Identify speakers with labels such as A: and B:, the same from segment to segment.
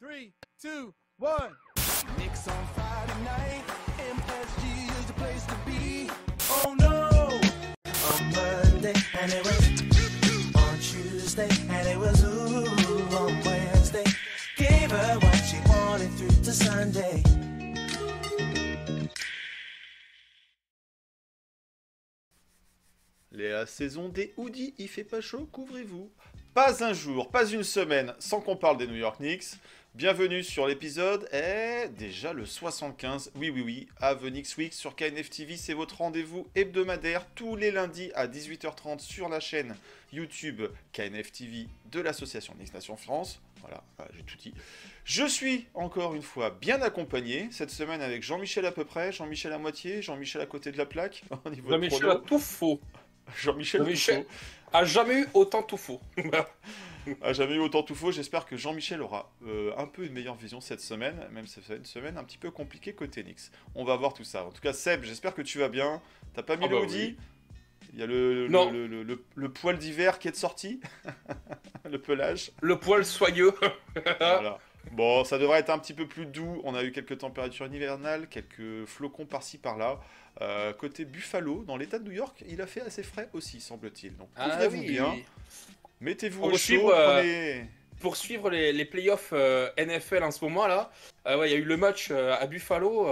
A: Three, two, one.
B: Knicks on Friday night. MSG is the place to be. Oh no! On Monday, and it was on Tuesday, and it was ooh on Wednesday. Gave her what she wanted through to Sunday.
C: La saison des hoodies, il fait pas chaud, couvrez-vous. Pas un jour, pas une semaine sans qu'on parle des New York Knicks. Bienvenue sur l'épisode, est déjà le 75. Oui, oui, oui, Avenix Week sur KNF TV, c'est votre rendez-vous hebdomadaire tous les lundis à 18h30 sur la chaîne YouTube KNF TV de l'association Knicks Nation France. Voilà, voilà, j'ai tout dit. Je suis encore une fois bien accompagné cette semaine avec Jean-Michel à peu près, Jean-Michel à moitié, Jean-Michel à côté de la plaque.
D: Jean-Michel a tout faux.
C: Jean-Michel
D: Jean-Michel a jamais eu autant tout faux.
C: Ah, jamais eu autant tout faux. J'espère que Jean-Michel aura euh, un peu une meilleure vision cette semaine, même si c'est une semaine un petit peu compliquée côté Nix. On va voir tout ça. En tout cas, Seb, j'espère que tu vas bien. T'as pas mis
D: Ah
C: le
D: bah
C: hoodie Il y a le, le, le, le- le- le poil d'hiver qui est sorti. le pelage.
D: Le poil soyeux.
C: Voilà. Bon, ça devrait être un petit peu plus doux. On a eu quelques températures hivernales, quelques flocons par-ci par-là. Euh, côté Buffalo, dans l'état de New York, il a fait assez frais aussi, semble-t-il. Donc, couvrez-vous bien. Mettez-vous au chaud.
D: euh,
C: prenez-
D: Pour suivre les, les playoffs euh, NFL en ce moment là, euh, ouais, il y a eu le match à Buffalo.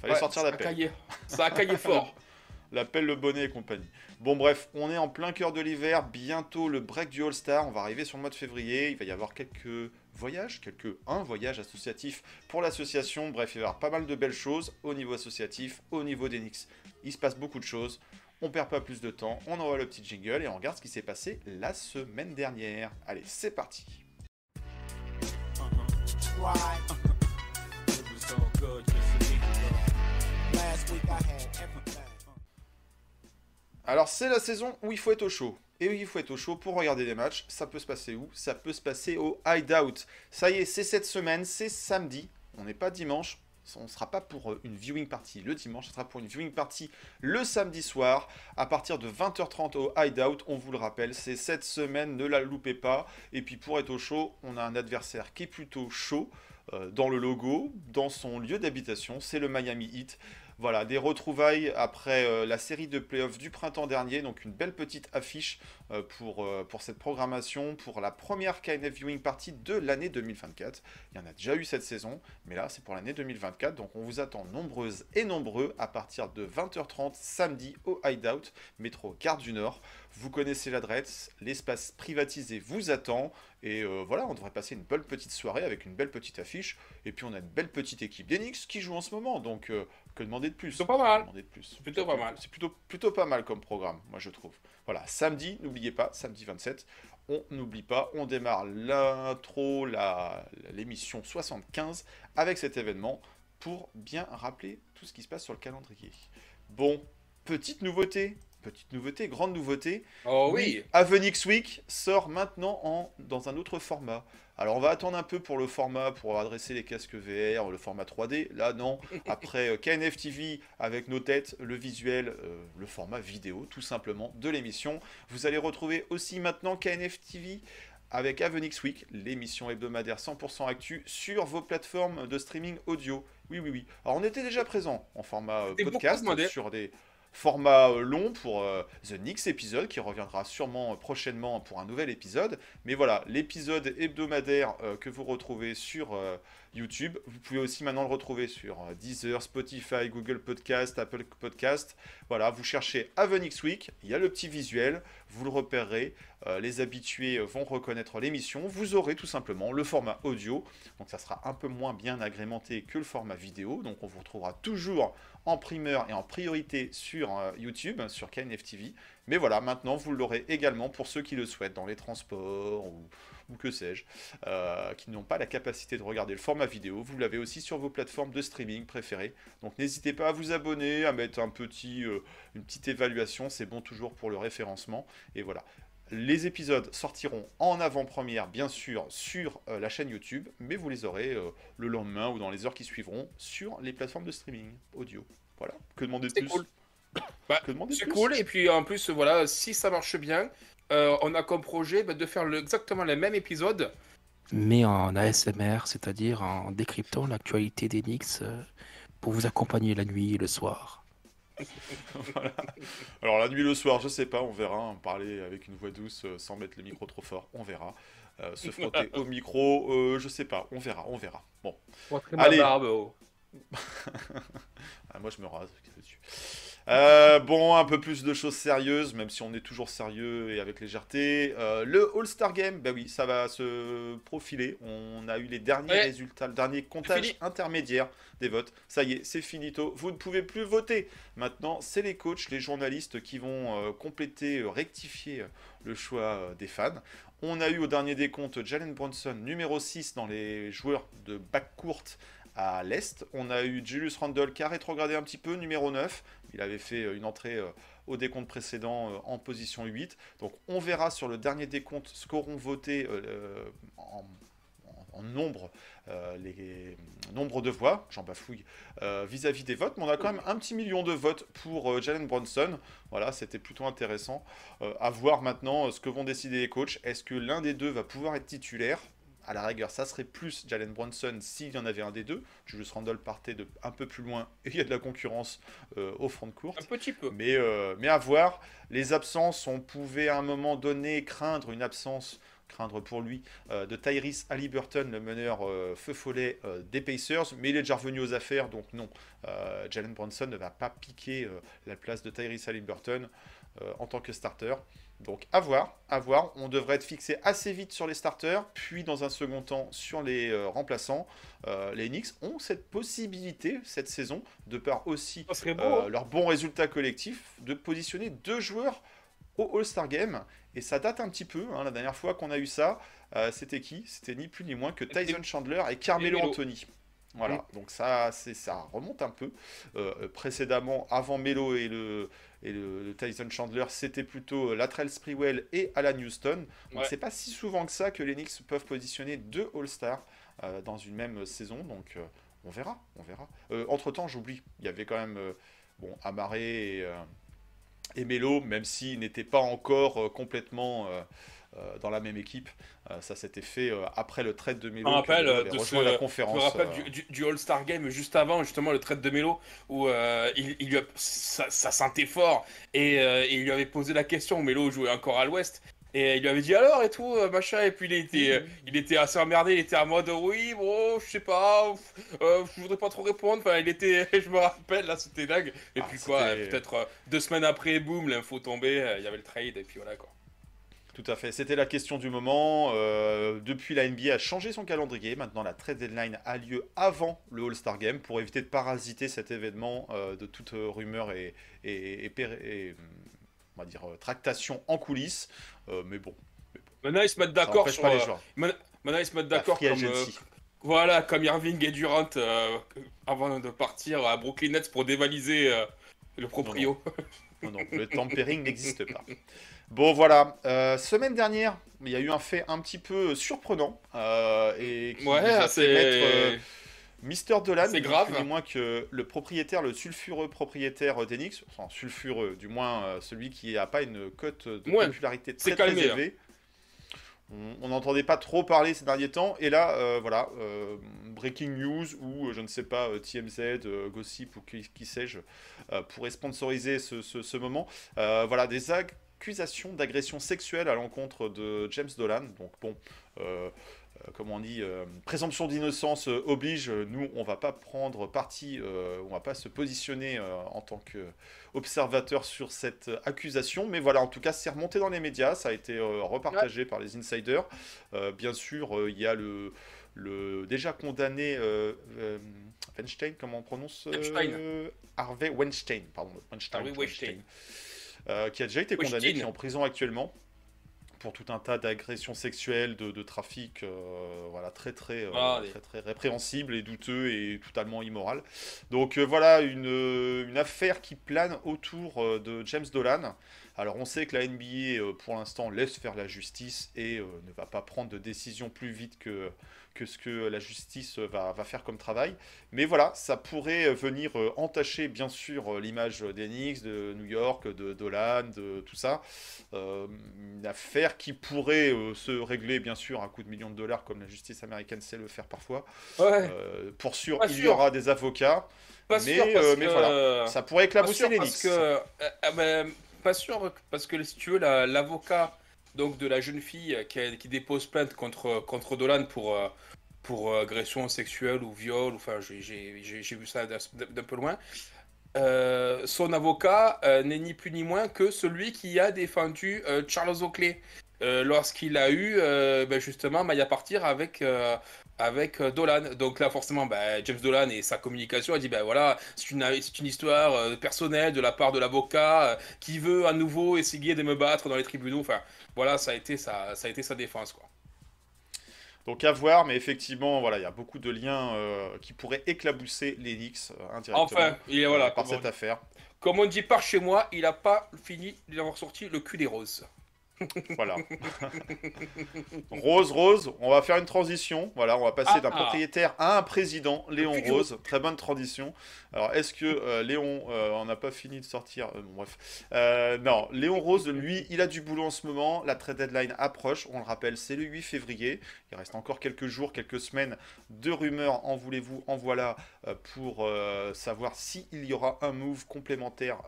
C: Fallait
D: ouais,
C: sortir
D: ça
C: la pelle.
D: Ça a caillé fort.
C: La pelle, le bonnet et compagnie. Bon, bref, on est en plein cœur de l'hiver. Bientôt le break du All-Star. On va arriver sur le mois de février. Il va y avoir quelques voyages, quelques un voyage associatif pour l'association. Bref, il va y avoir pas mal de belles choses au niveau associatif, au niveau des Knicks. Il se passe beaucoup de choses. On perd pas plus de temps. On envoie le petit jingle et on regarde ce qui s'est passé la semaine dernière. Allez, c'est parti.
B: Everything.
C: Alors c'est la saison où il faut être au chaud. Et oui, il faut être au chaud pour regarder des matchs. Ça peut se passer où? Ça peut se passer au Hideout. Ça y est, c'est cette semaine, c'est samedi. On n'est pas dimanche. On ne sera pas pour euh, une viewing party le dimanche, ce sera pour une viewing party le samedi soir à partir de 20h30 au Hideout. On vous le rappelle, c'est cette semaine, ne la loupez pas. Et puis pour être au chaud, on a un adversaire qui est plutôt chaud euh, dans le logo, dans son lieu d'habitation, c'est le Miami Heat. Voilà, des retrouvailles après euh, la série de playoffs du printemps dernier, donc une belle petite affiche euh, pour, euh, pour cette programmation, pour la première KNF Viewing Party de l'année 2024. Il y en a déjà eu cette saison, mais là c'est pour l'année 2024, donc on vous attend nombreuses et nombreux à partir de 20h30 samedi au Hideout, métro Gare du Nord. Vous connaissez l'adresse, l'espace privatisé vous attend, et euh, voilà, on devrait passer une belle petite soirée avec une belle petite affiche, et puis on a une belle petite équipe d'Enix qui joue en ce moment, donc euh, que demander de plus?
D: C'est pas mal.
C: Demander de plus?
D: Plutôt pas mal.
C: C'est plutôt, plutôt pas mal comme programme, moi je trouve. Voilà, samedi, n'oubliez pas, samedi 27, on n'oublie pas, on démarre l'intro, la- l'émission 75 avec cet événement pour bien rappeler tout ce qui se passe sur le calendrier. Bon, petite nouveauté, petite nouveauté, grande nouveauté,
D: Oh oui.
C: Avenix Week sort maintenant en, dans un autre format. Alors on va attendre un peu pour le format, pour adresser les casques VR, le format 3D. Là non, après euh, KNF TV avec nos têtes, le visuel, euh, le format vidéo tout simplement de l'émission. Vous allez retrouver aussi maintenant KNF TV avec Avenix Week, l'émission hebdomadaire 100% actu sur vos plateformes de streaming audio. Oui, oui, oui. Alors on était déjà présent en format euh, podcast sur des format euh, long pour euh, The Nix épisode qui reviendra sûrement euh, prochainement pour un nouvel épisode. Mais voilà, l'épisode hebdomadaire que vous retrouvez sur YouTube, vous pouvez aussi maintenant le retrouver sur Deezer, Spotify, Google Podcast, Apple Podcast. Voilà, vous cherchez Avenix Week, il y a le petit visuel, vous le repérerez. les habitués vont reconnaître l'émission. Vous aurez tout simplement le format audio. Donc ça sera un peu moins bien agrémenté que le format vidéo. Donc on vous retrouvera toujours en primeur et en priorité sur euh, YouTube, sur KNF TV. Mais voilà, maintenant vous l'aurez également pour ceux qui le souhaitent dans les transports ou, ou que sais-je, euh, qui n'ont pas la capacité de regarder le format vidéo. Vous l'avez aussi sur vos plateformes de streaming préférées. Donc n'hésitez pas à vous abonner, à mettre un petit, euh, une petite évaluation, c'est bon toujours pour le référencement. Et voilà. Les épisodes sortiront en avant-première, bien sûr, sur euh, la chaîne YouTube, mais vous les aurez euh, le lendemain ou dans les heures qui suivront sur les plateformes de streaming audio. Voilà. Que demander de plus?
D: cool. Bah,
C: Que demander de
D: C'est cool. Et puis en plus, voilà, si ça marche bien, euh, on a comme projet bah, de faire le- exactement les mêmes épisodes
E: mais en ASMR, c'est-à-dire en décryptant l'actualité des euh, pour vous accompagner la nuit et le soir.
C: Voilà. Alors la nuit, le soir, je sais pas, on verra. hein, Parler avec une voix douce euh, sans mettre le micro trop fort, on verra. Euh, se frotter au micro, euh, je sais pas, on verra, on verra. Bon, Allez.
D: ma barbe, oh.
C: Ah, moi je me rase qu'est-ce que tu- Euh, bon, un peu plus de choses sérieuses, même si on est toujours sérieux et avec légèreté. Euh, le All-Star Game, bah oui, ça va se profiler. On a eu les derniers
D: Ouais.
C: résultats, le dernier comptage intermédiaire des votes. Ça y est, c'est finito. Vous ne pouvez plus voter. Maintenant, c'est les coachs, les journalistes qui vont euh, compléter, rectifier le choix des fans. On a eu au dernier décompte Jalen Bronson, numéro 6 dans les joueurs de backcourt à l'Est. On a eu Julius Randle qui a rétrogradé un petit peu, numéro 9. Il avait fait euh, une entrée euh, au décompte précédent euh, en position 8. Donc on verra sur le dernier décompte ce qu'auront voté en, nombre les nombres de voix, j'en bafouille, vis-à-vis des votes. Mais on a quand même un petit million de votes pour Jalen Bronson. Voilà, c'était plutôt intéressant. À voir maintenant ce que vont décider les coachs. Est-ce que l'un des deux va pouvoir être titulaire? À la rigueur, ça serait plus Jalen Bronson s'il y en avait un des deux. Julius Randle partait de un peu plus loin et il y a de la concurrence euh, au front de courte.
D: Un petit peu.
C: Mais, euh, mais à voir, les absences, on pouvait à un moment donné craindre une absence, craindre pour lui, euh, de Tyrese Halliburton, le meneur euh, feu follet euh, des Pacers, mais il est déjà revenu aux affaires, donc non, Jalen Bronson ne va pas piquer la place de Tyrese Halliburton en tant que starter. Donc à voir, à voir, on devrait être fixé assez vite sur les starters, puis dans un second temps sur les remplaçants. Les Knicks ont cette possibilité cette saison, de par aussi
D: beau. hein.
C: leur bon résultat collectif, de positionner deux joueurs au All-Star Game. Et ça date un petit peu. hein. La dernière fois qu'on a eu ça, euh, c'était qui? C'était ni plus ni moins que Tyson Chandler et Carmelo
D: Melo.
C: Anthony. Voilà, donc ça, c'est, ça remonte un peu. Euh, précédemment, avant Melo et le, et le, le Tyson Chandler, c'était plutôt euh, Latrell Sprewell et Alan Houston. Donc
D: Ouais.
C: c'est pas si souvent que ça que les Knicks peuvent positionner deux All-Stars euh, dans une même saison. Donc on verra, on verra. entre temps, j'oublie, il y avait quand même bon Amaré et, et Melo, même s'ils n'étaient pas encore euh, complètement euh, euh, dans la même équipe. Ça s'était fait après le trade de Melo.
D: me rappelle, de ce-
C: la
D: Je
C: conférence.
D: me rappelle du, du- du All-Star Game juste avant, justement, le trade de Melo, où euh, il, il lui a- ça, ça sentait fort. Et, euh, il lui avait posé la question. Melo jouait encore à l'ouest. Et il lui avait dit alors et tout, euh, machin. Et puis il était, euh, il était assez emmerdé. Il était en mode oui, bon, je sais pas, euh, je voudrais pas trop répondre. Enfin, il était, je me rappelle, là, c'était dingue. Et
C: Ah,
D: puis quoi, peut-être euh, deux semaines après, boum, l'info tombait. Il y avait le trade. Et puis voilà quoi.
C: Tout à fait, c'était la question du moment. Euh, depuis, la NBA a changé son calendrier. Maintenant, la trade deadline a lieu avant le All-Star Game pour éviter de parasiter cet événement euh, de toute rumeur et, et, et on va dire, euh, tractation en coulisses. Euh, mais bon,
D: Maintenant, ils se mettent d'accord sur.
C: pas les
D: euh,
C: joueurs.
D: Maintenant, ils se mettent d'accord comme. Voilà, comme Irving et Durant euh, avant de partir à Brooklyn Nets pour dévaliser euh, le proprio.
C: Non, non, le tampering n'existe pas. Bon, voilà. Euh, semaine dernière, il y a eu un fait un petit peu surprenant. et qui nous
D: Ouais,
C: a fait mettre, euh,
D: c'est.
C: Mister Dolan,
D: C'est grave.
C: plus ni moins que le propriétaire, le sulfureux propriétaire d'Enix, enfin sulfureux, du moins euh, celui qui n'a pas une cote de
D: Ouais,
C: popularité très,
D: calmé, hein.
C: élevée. On- On n'entendait pas trop parler ces derniers temps, et là, euh, voilà, euh, breaking news ou euh, je ne sais pas, euh, TMZ, euh, Gossip ou qui, qui sais-je, euh, pourrait sponsoriser ce, ce- ce moment. Euh, voilà, des accusations d'agression sexuelle à l'encontre de James Dolan. Donc bon, euh, euh, comment on dit, euh, présomption d'innocence euh, oblige. euh, Nous, on va pas prendre parti, euh, on va pas se positionner euh, en tant qu'observateur sur cette euh, accusation. Mais voilà, en tout cas, c'est remonté dans les médias, ça a été euh, repartagé par les insiders. Euh, bien sûr, euh, il y a le, le déjà condamné euh, euh, Weinstein, comment on prononce euh. Harvey Weinstein, pardon, Weinstein,
D: Harvey Weinstein.
C: euh, qui a déjà été condamné,
D: Weinstein.
C: qui est en prison actuellement pour tout un tas d'agressions sexuelles, de, de trafic, euh, voilà, très très, euh,
D: Ah,
C: très très répréhensible et douteux et totalement immoral. Donc euh, voilà une, une affaire qui plane autour de James Dolan. Alors on sait que la NBA euh, pour l'instant laisse faire la justice et euh, ne va pas prendre de décision plus vite que, que ce que la justice va, va faire comme travail. Mais voilà, ça pourrait venir euh, entacher bien sûr l'image Knicks, de New York, de Dolan, de tout ça. Euh, une affaire qui pourrait se régler bien sûr à coup de millions de dollars comme la justice américaine sait le faire parfois.
D: Ouais,
C: Euh, pour sûr,
D: Pas
C: il y aura des avocats.
D: pas
C: mais,
D: sûr parce
C: euh, mais
D: que-
C: voilà, Ça pourrait éclabousser
D: parce que ben, pas sûr parce que si tu veux la- l'avocat donc de la jeune fille qui, a- qui dépose plainte contre contre Dolan pour euh, pour euh, agression sexuelle ou viol enfin j'ai- vu ça d'un peu loin Euh, son avocat euh, n'est ni plus ni moins que celui qui a défendu euh, Charles Oakley. Euh, lorsqu'il a eu euh, ben, justement maille à partir avec euh, avec euh, Dolan. Donc là, forcément, ben, James Dolan et sa communication a dit ben voilà, c'est une, histoire euh, personnelle de la part de l'avocat euh, qui veut à nouveau essayer de me battre dans les tribunaux. Enfin, voilà, ça a été sa, ça a été sa défense, quoi.
C: Donc à voir, mais effectivement, voilà, il y a beaucoup de liens euh, qui pourraient éclabousser euh, indirectement
D: Enfin, il est, voilà,
C: par cette affaire.
D: comme on dit par chez moi, il a pas fini d'avoir sorti le cul des roses.
C: Voilà. Rose, Rose, on va faire une transition. Voilà, on va passer
D: Ah,
C: d'un
D: ah.
C: propriétaire à un président, Léon Rose. Très bonne transition. Alors, est-ce que euh, Léon, euh, on n'a pas fini de sortir euh, bon, Bref. Non, Léon Rose, lui, il a du boulot en ce moment. La trade deadline approche. On le rappelle, c'est le 8 février. Il reste encore quelques jours, quelques semaines de rumeurs. En voulez-vous, en voilà, pour savoir s'il y aura un move complémentaire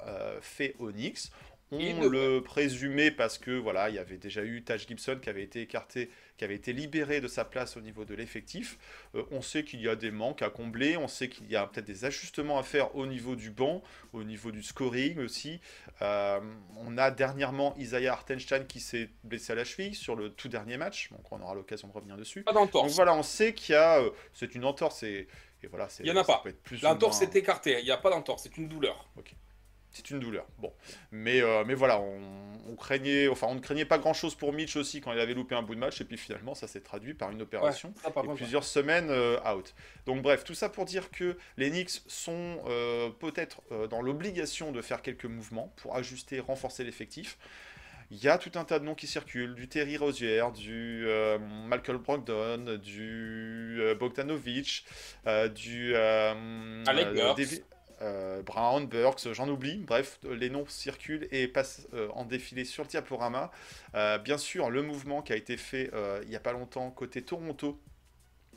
C: fait au Knicks. On le présumait parce que voilà, il y avait déjà eu Taj Gibson qui avait été écarté, qui avait été libéré de sa place au niveau de l'effectif. Euh, on sait qu'il y a des manques à combler, on sait qu'il y a peut-être des ajustements à faire au niveau du banc, au niveau du scoring aussi. Euh, on a dernièrement Isaiah Hartenstein qui s'est blessé à la cheville sur le tout dernier match, donc on aura l'occasion de revenir dessus.
D: Pas
C: Donc
D: d'entorse.
C: voilà, on sait qu'il y a, euh, c'est une entorse et, et voilà, c'est.
D: Il y en a pas. L'entorse
C: moins-
D: est écartée, il n'y a pas d'entorse, c'est une douleur.
C: C'est une douleur. Bon, mais, euh, mais voilà, on, on craignait, enfin, on ne craignait pas grand-chose pour Mitch aussi quand il avait loupé un bout de match, et puis finalement, ça s'est traduit par une opération
D: ça, par
C: et
D: contre,
C: plusieurs semaines euh, out. Donc bref, tout ça pour dire que les Knicks sont euh, peut-être dans l'obligation de faire quelques mouvements pour ajuster, renforcer l'effectif. Il y a tout un tas de noms qui circulent, du Terry Rozier, du Malcolm Brogdon, du Bogdanovic, du
D: Alec Burks.
C: Euh, Brown, Burks, j'en oublie. Bref, les noms circulent et passent euh, en défilé sur le diaporama. Euh, bien sûr, le mouvement qui a été fait il n'y a pas longtemps côté Toronto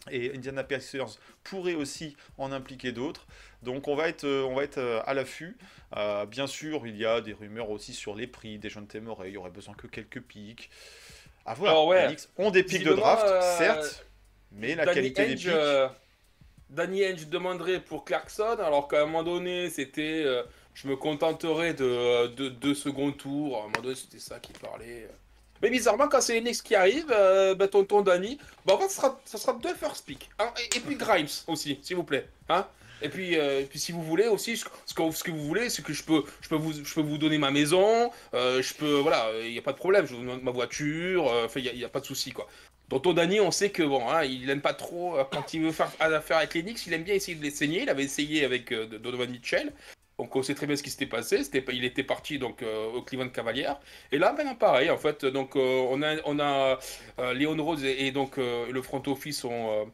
C: et Indiana Pacers pourrait aussi en impliquer d'autres. Donc on va être, on va être à l'affût. Bien sûr, il y a des rumeurs aussi sur les prix des jeunes Témoré. Il y aurait besoin que quelques pics. À voir.
D: Alors, ouais.
C: Les Knicks ont des pics de draft, certes, mais la qualité des pics.
D: Euh, Danny Ainge demanderait pour Clarkson, alors qu'à un moment donné, c'était euh, je me contenterai de, de deux second tours. À un moment donné, c'était ça qui parlait. Mais bizarrement, quand c'est Knicks qui arrivent, euh, bah, tonton Danny, bah, en fait, ça sera, deux first pick. Hein, et, puis Grimes aussi, s'il vous plaît. Hein et puis, euh, et puis si vous voulez aussi, ce que, vous voulez, c'est que je peux, je peux vous, je peux vous donner ma maison, euh, je peux, voilà, il n'y a pas de problème, je vous donne ma voiture, euh, il n'y a, a pas de souci, quoi. Tonton Dany, on sait que bon, hein, il aime pas trop euh, quand il veut faire affaire avec les Knicks, il aime bien essayer de les saigner. Il avait essayé avec euh, Donovan Mitchell. Donc on sait très bien ce qui s'était passé. Il était parti donc euh, au Cleveland Cavaliers. Et là, maintenant pareil en fait. Donc euh, on a, on Léon Rose et, donc le front office ont,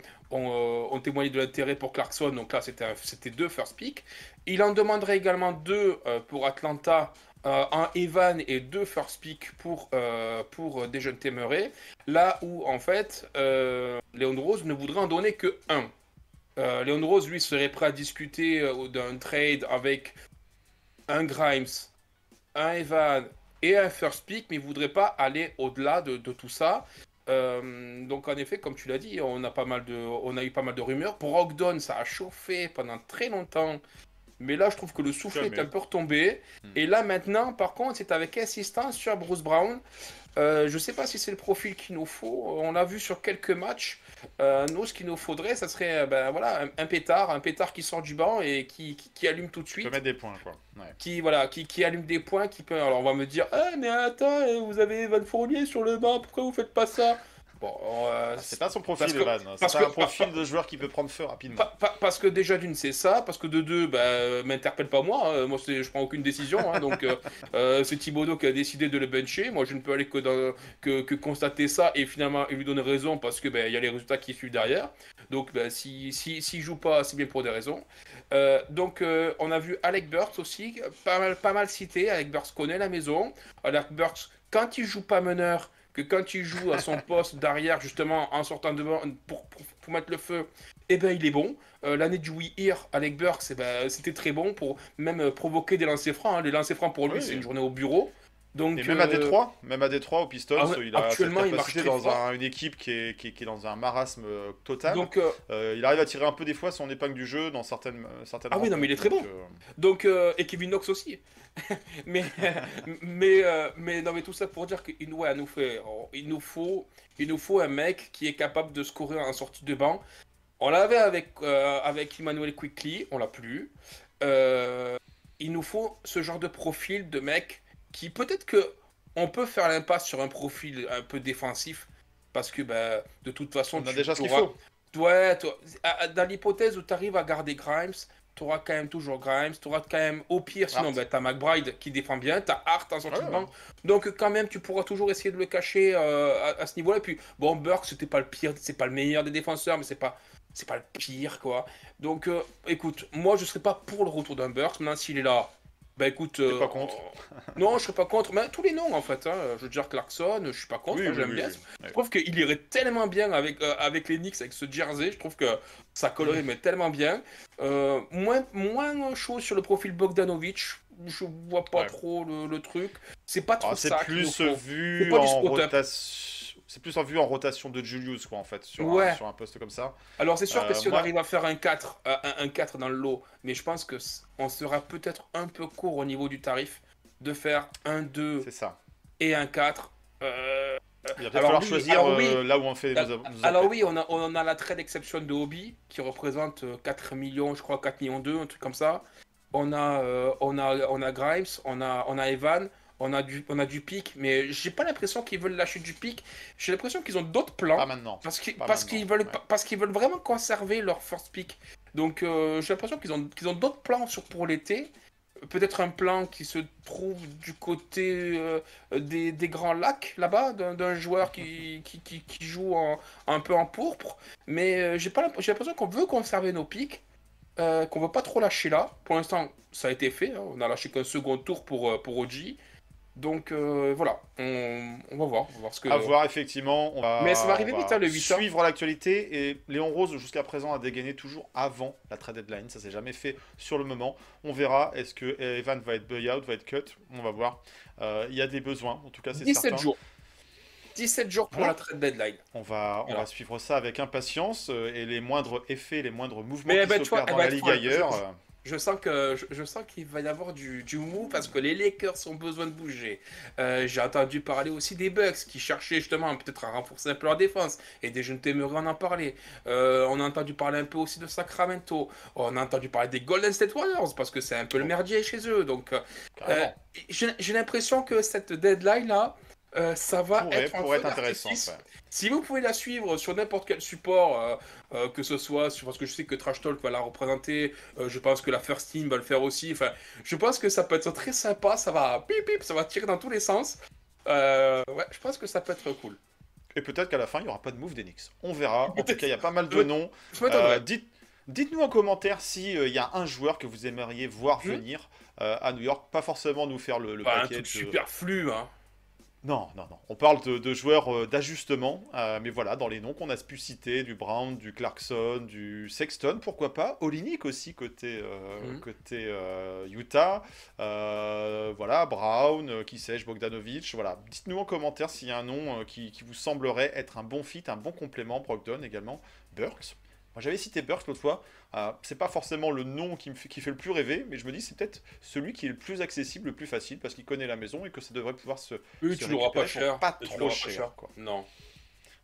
D: témoigné de l'intérêt pour Clarkson. Donc là, c'était, c'était deux first pick. Il en demanderait également deux pour Atlanta. Euh, un Evan et deux first pick pour, euh, pour Murray. Là où, en fait, euh, Léon Rose ne voudrait en donner que un. Euh, Léon Rose, lui, serait prêt à discuter euh, d'un trade avec un Grimes, un Evan et un first pick, mais il voudrait pas aller au-delà de, de tout ça. Donc en effet, comme tu l'as dit, on a pas mal de, on a eu pas mal de rumeurs. Pour ça a chauffé pendant très longtemps, mais là je trouve que le souffle est un peu retombé.
C: Hmm.
D: Et là maintenant, par contre, c'est avec insistance sur Bruce Brown. Euh, je sais pas si c'est le profil qu'il nous faut. On l'a vu sur quelques matchs. Euh, nous, ce qu'il nous faudrait, ça serait euh, ben, voilà, un, un pétard, un pétard qui sort du banc et qui, qui, qui allume tout de suite
C: mettre des points, quoi. Ouais.
D: qui voilà qui, qui allume des points qui peut alors on va me dire ah mais attends vous avez Van Fournier sur le banc pourquoi vous faites pas ça? Bon, euh,
C: Ah, C'est pas son
D: Parce
C: profil,
D: que-
C: Evan.
D: parce
C: C'est pas
D: que-
C: un profil de joueur qui peut prendre feu rapidement.
D: Pa- pa- parce que déjà d'une c'est ça, parce que de deux, bah, euh, m'interpelle pas moi, hein. moi c'est- je prends aucune décision, hein. donc euh, c'est Thibodeau qui a décidé de le bencher, moi je ne peux aller que, dans- que, que constater ça et finalement il lui donne raison parce que bah, il y a les résultats qui suivent derrière, donc bah, si, si, s'il joue pas c'est bien pour des raisons. Euh, donc on a vu Alec Burks aussi, pas mal, pas mal cité, Alec Burks connaît la maison, Alec Burks quand il joue pas meneur, que quand il joue à son poste d'arrière, justement, en sortant devant pour, pour, pour mettre le feu, eh ben il est bon. Euh, L'année du We Here, Alec Burks, eh ben, c'était très bon pour même provoquer des lancers francs. hein. Les lancers francs pour lui,
C: Oui.
D: c'est une journée au bureau. Donc,
C: Et même à
D: euh,
C: Détroit, même à Détroit, au Pistons,
D: Ah ouais,
C: il a
D: actuellement,
C: cette
D: il
C: capacité
D: très
C: dans un- une équipe qui est, qui, est, qui est dans un marasme euh, total.
D: Donc, euh,
C: il arrive à tirer un peu des fois son épingle du jeu dans certaines, certaines
D: Ah oui, non, mais il est très bon.
C: Donc, euh,
D: donc euh, et Kevin Knox aussi. mais, mais, mais, non, mais tout ça pour dire qu'il ouais, nous fait, il nous faut, il nous faut un mec qui est capable de scorer en sortie de banc. On l'avait avec, avec Emmanuel Quickly, on l'a plus. Il nous faut ce genre de profil de mec qui peut-être que on peut faire l'impasse sur un profil un peu défensif parce que bah, de toute façon
C: on a
D: tu-
C: déjà ce qu'il faut.
D: Ouais, dans l'hypothèse où tu arrives à garder Grimes, tu auras quand même toujours Grimes, tu auras quand même, au pire, sinon, ben, tu as McBride qui défend bien, tu as Hart en sortie
C: Ouais,
D: de banc. Donc, quand même, tu pourras toujours essayer de le cacher euh, à, à ce niveau-là. Et puis, bon, Burke, c'était pas le pire, c'est pas le meilleur des défenseurs, mais c'est pas. C'est pas le pire, quoi. Donc, euh, écoute, moi, je serais pas pour le retour d'un Burks. Maintenant, s'il est là, bah écoute.
C: T'es pas contre
D: Non, je serais pas contre. Mais tous les noms, en fait. Hein. Je veux dire, Clarkson, je suis pas contre,
C: Oui, oui,
D: j'aime
C: oui,
D: bien. Je trouve qu'il irait tellement bien avec, euh, avec les Knicks, avec ce jersey. Je trouve que ça collerait mais tellement bien. Euh, moins, moins chaud sur le profil Bogdanovic. Je vois pas
C: Ouais.
D: trop le, le truc. C'est pas trop
C: Ah, c'est
D: ça. nous
C: plus vu en rotation. C'est plus en vue en rotation de Julius, quoi, en fait, sur,
D: Ouais.
C: un, sur un poste comme ça.
D: Alors c'est sûr que
C: Euh,
D: si on arrive à faire un 4, euh, un, un 4 dans le lot, mais je pense que on sera peut-être un peu court au niveau du tarif de faire un 2
C: C'est ça.
D: et un 4. Euh,
C: Il va
D: Alors
C: falloir
D: oui,
C: choisir
D: alors
C: euh, là où on fait
D: Alors,
C: nos
D: Alors oui, on a, on a la trade exception de Hobby qui représente euh, 4 millions, je crois 4 millions 2, un truc comme ça. On a, euh, on a, on a Grimes, on a, on a Evan, on a du, on a du pic, mais j'ai pas l'impression qu'ils veulent lâcher du pic. J'ai l'impression qu'ils ont d'autres plans.
C: Pas maintenant.
D: Parce qu'ils parce qu'ils veulent,
C: ouais.
D: parce qu'ils veulent vraiment conserver leur first pick. Donc euh, j'ai l'impression qu'ils ont, qu'ils ont d'autres plans sur pour l'été. Peut-être un plan qui se trouve du côté euh, des, des grands lacs là-bas, d'un joueur qui, qui, qui, qui joue en- un peu en pourpre. Mais euh, j'ai pas j'ai l'impression qu'on veut conserver nos pics, euh, qu'on veut pas trop lâcher là. Pour l'instant, ça a été fait. hein. On a lâché qu'un second tour pour, pour OG. Donc euh, voilà, on, on va voir. On va voir ce que.
C: À voir, effectivement. On va,
D: Mais ça va arriver
C: on
D: vite, hein, le 8 heures.
C: Suivre l'actualité. Et Léon Rose, jusqu'à présent, a dégainé toujours avant la trade deadline. Ça s'est jamais fait sur le moment. On verra. Est-ce que Evan va être buyout, va être cut? On va voir. Euh, Il y a des besoins, en tout cas, c'est
D: 17
C: certain.
D: jours. 17 jours pour
C: Ouais.
D: la trade deadline.
C: On va, on
D: Voilà.
C: va suivre ça avec impatience. euh, Et les moindres effets, les moindres mouvements
D: Mais,
C: qui s'opèrent
D: eh
C: dans la ligue ailleurs.
D: Je-
C: euh,
D: sens que je, je sens qu'il va y avoir du, du mou parce que les Lakers ont besoin de bouger. Euh, J'ai entendu parler aussi des Bucks qui cherchaient justement peut-être à renforcer un peu leur défense. Et des jeunes téméraires en en parler. Euh, on a entendu parler un peu aussi de Sacramento. On a entendu parler des Golden State Warriors parce que c'est un peu le merdier chez eux. Donc euh, j'ai j'ai l'impression que cette deadline là. Euh, ça va
C: pourrait,
D: être un
C: intéressant. ouais.
D: Si vous pouvez la suivre sur n'importe quel support, euh, euh, que ce soit sur, parce que je sais que Trash Talk va la représenter, je pense que la First Team va le faire aussi. Enfin, je pense que ça peut être très sympa, ça va pip pip, ça va tirer dans tous les sens. Ouais, je pense que ça peut être cool.
C: Et peut-être qu'à la fin, il n'y aura pas de move d'Enix. On verra. En tout cas, il y a pas mal de noms. Dites, dites-nous en commentaire s'il y a un joueur que vous aimeriez voir
D: Hmm.
C: venir euh, à New York. Pas forcément nous faire le, le
D: Pas un
C: package.
D: truc
C: euh,
D: superflu, hein.
C: Non, non, non. On parle de, de joueurs euh, d'ajustement. euh, mais voilà, dans les noms qu'on a pu citer, du Brown, du Clarkson, du Sexton, pourquoi pas? Olinik aussi, côté, euh,
D: Mhm.
C: côté euh, Utah. Voilà, Brown, qui sais-je, Bogdanovic. Voilà. Dites-nous en commentaire s'il y a un nom qui, qui vous semblerait être un bon fit, un bon complément. Brogdon également. Burks. Moi, j'avais cité Burks l'autre fois. Euh, c'est pas forcément le nom qui me fait, qui fait le plus rêver, mais je me dis c'est peut-être celui qui est le plus accessible, le plus facile, parce qu'il connaît la maison et que ça devrait pouvoir se,
D: Oui,
C: se
D: tu l'auras pas cher.
C: pas trop
D: l'auras pas
C: cher, quoi.
D: Non.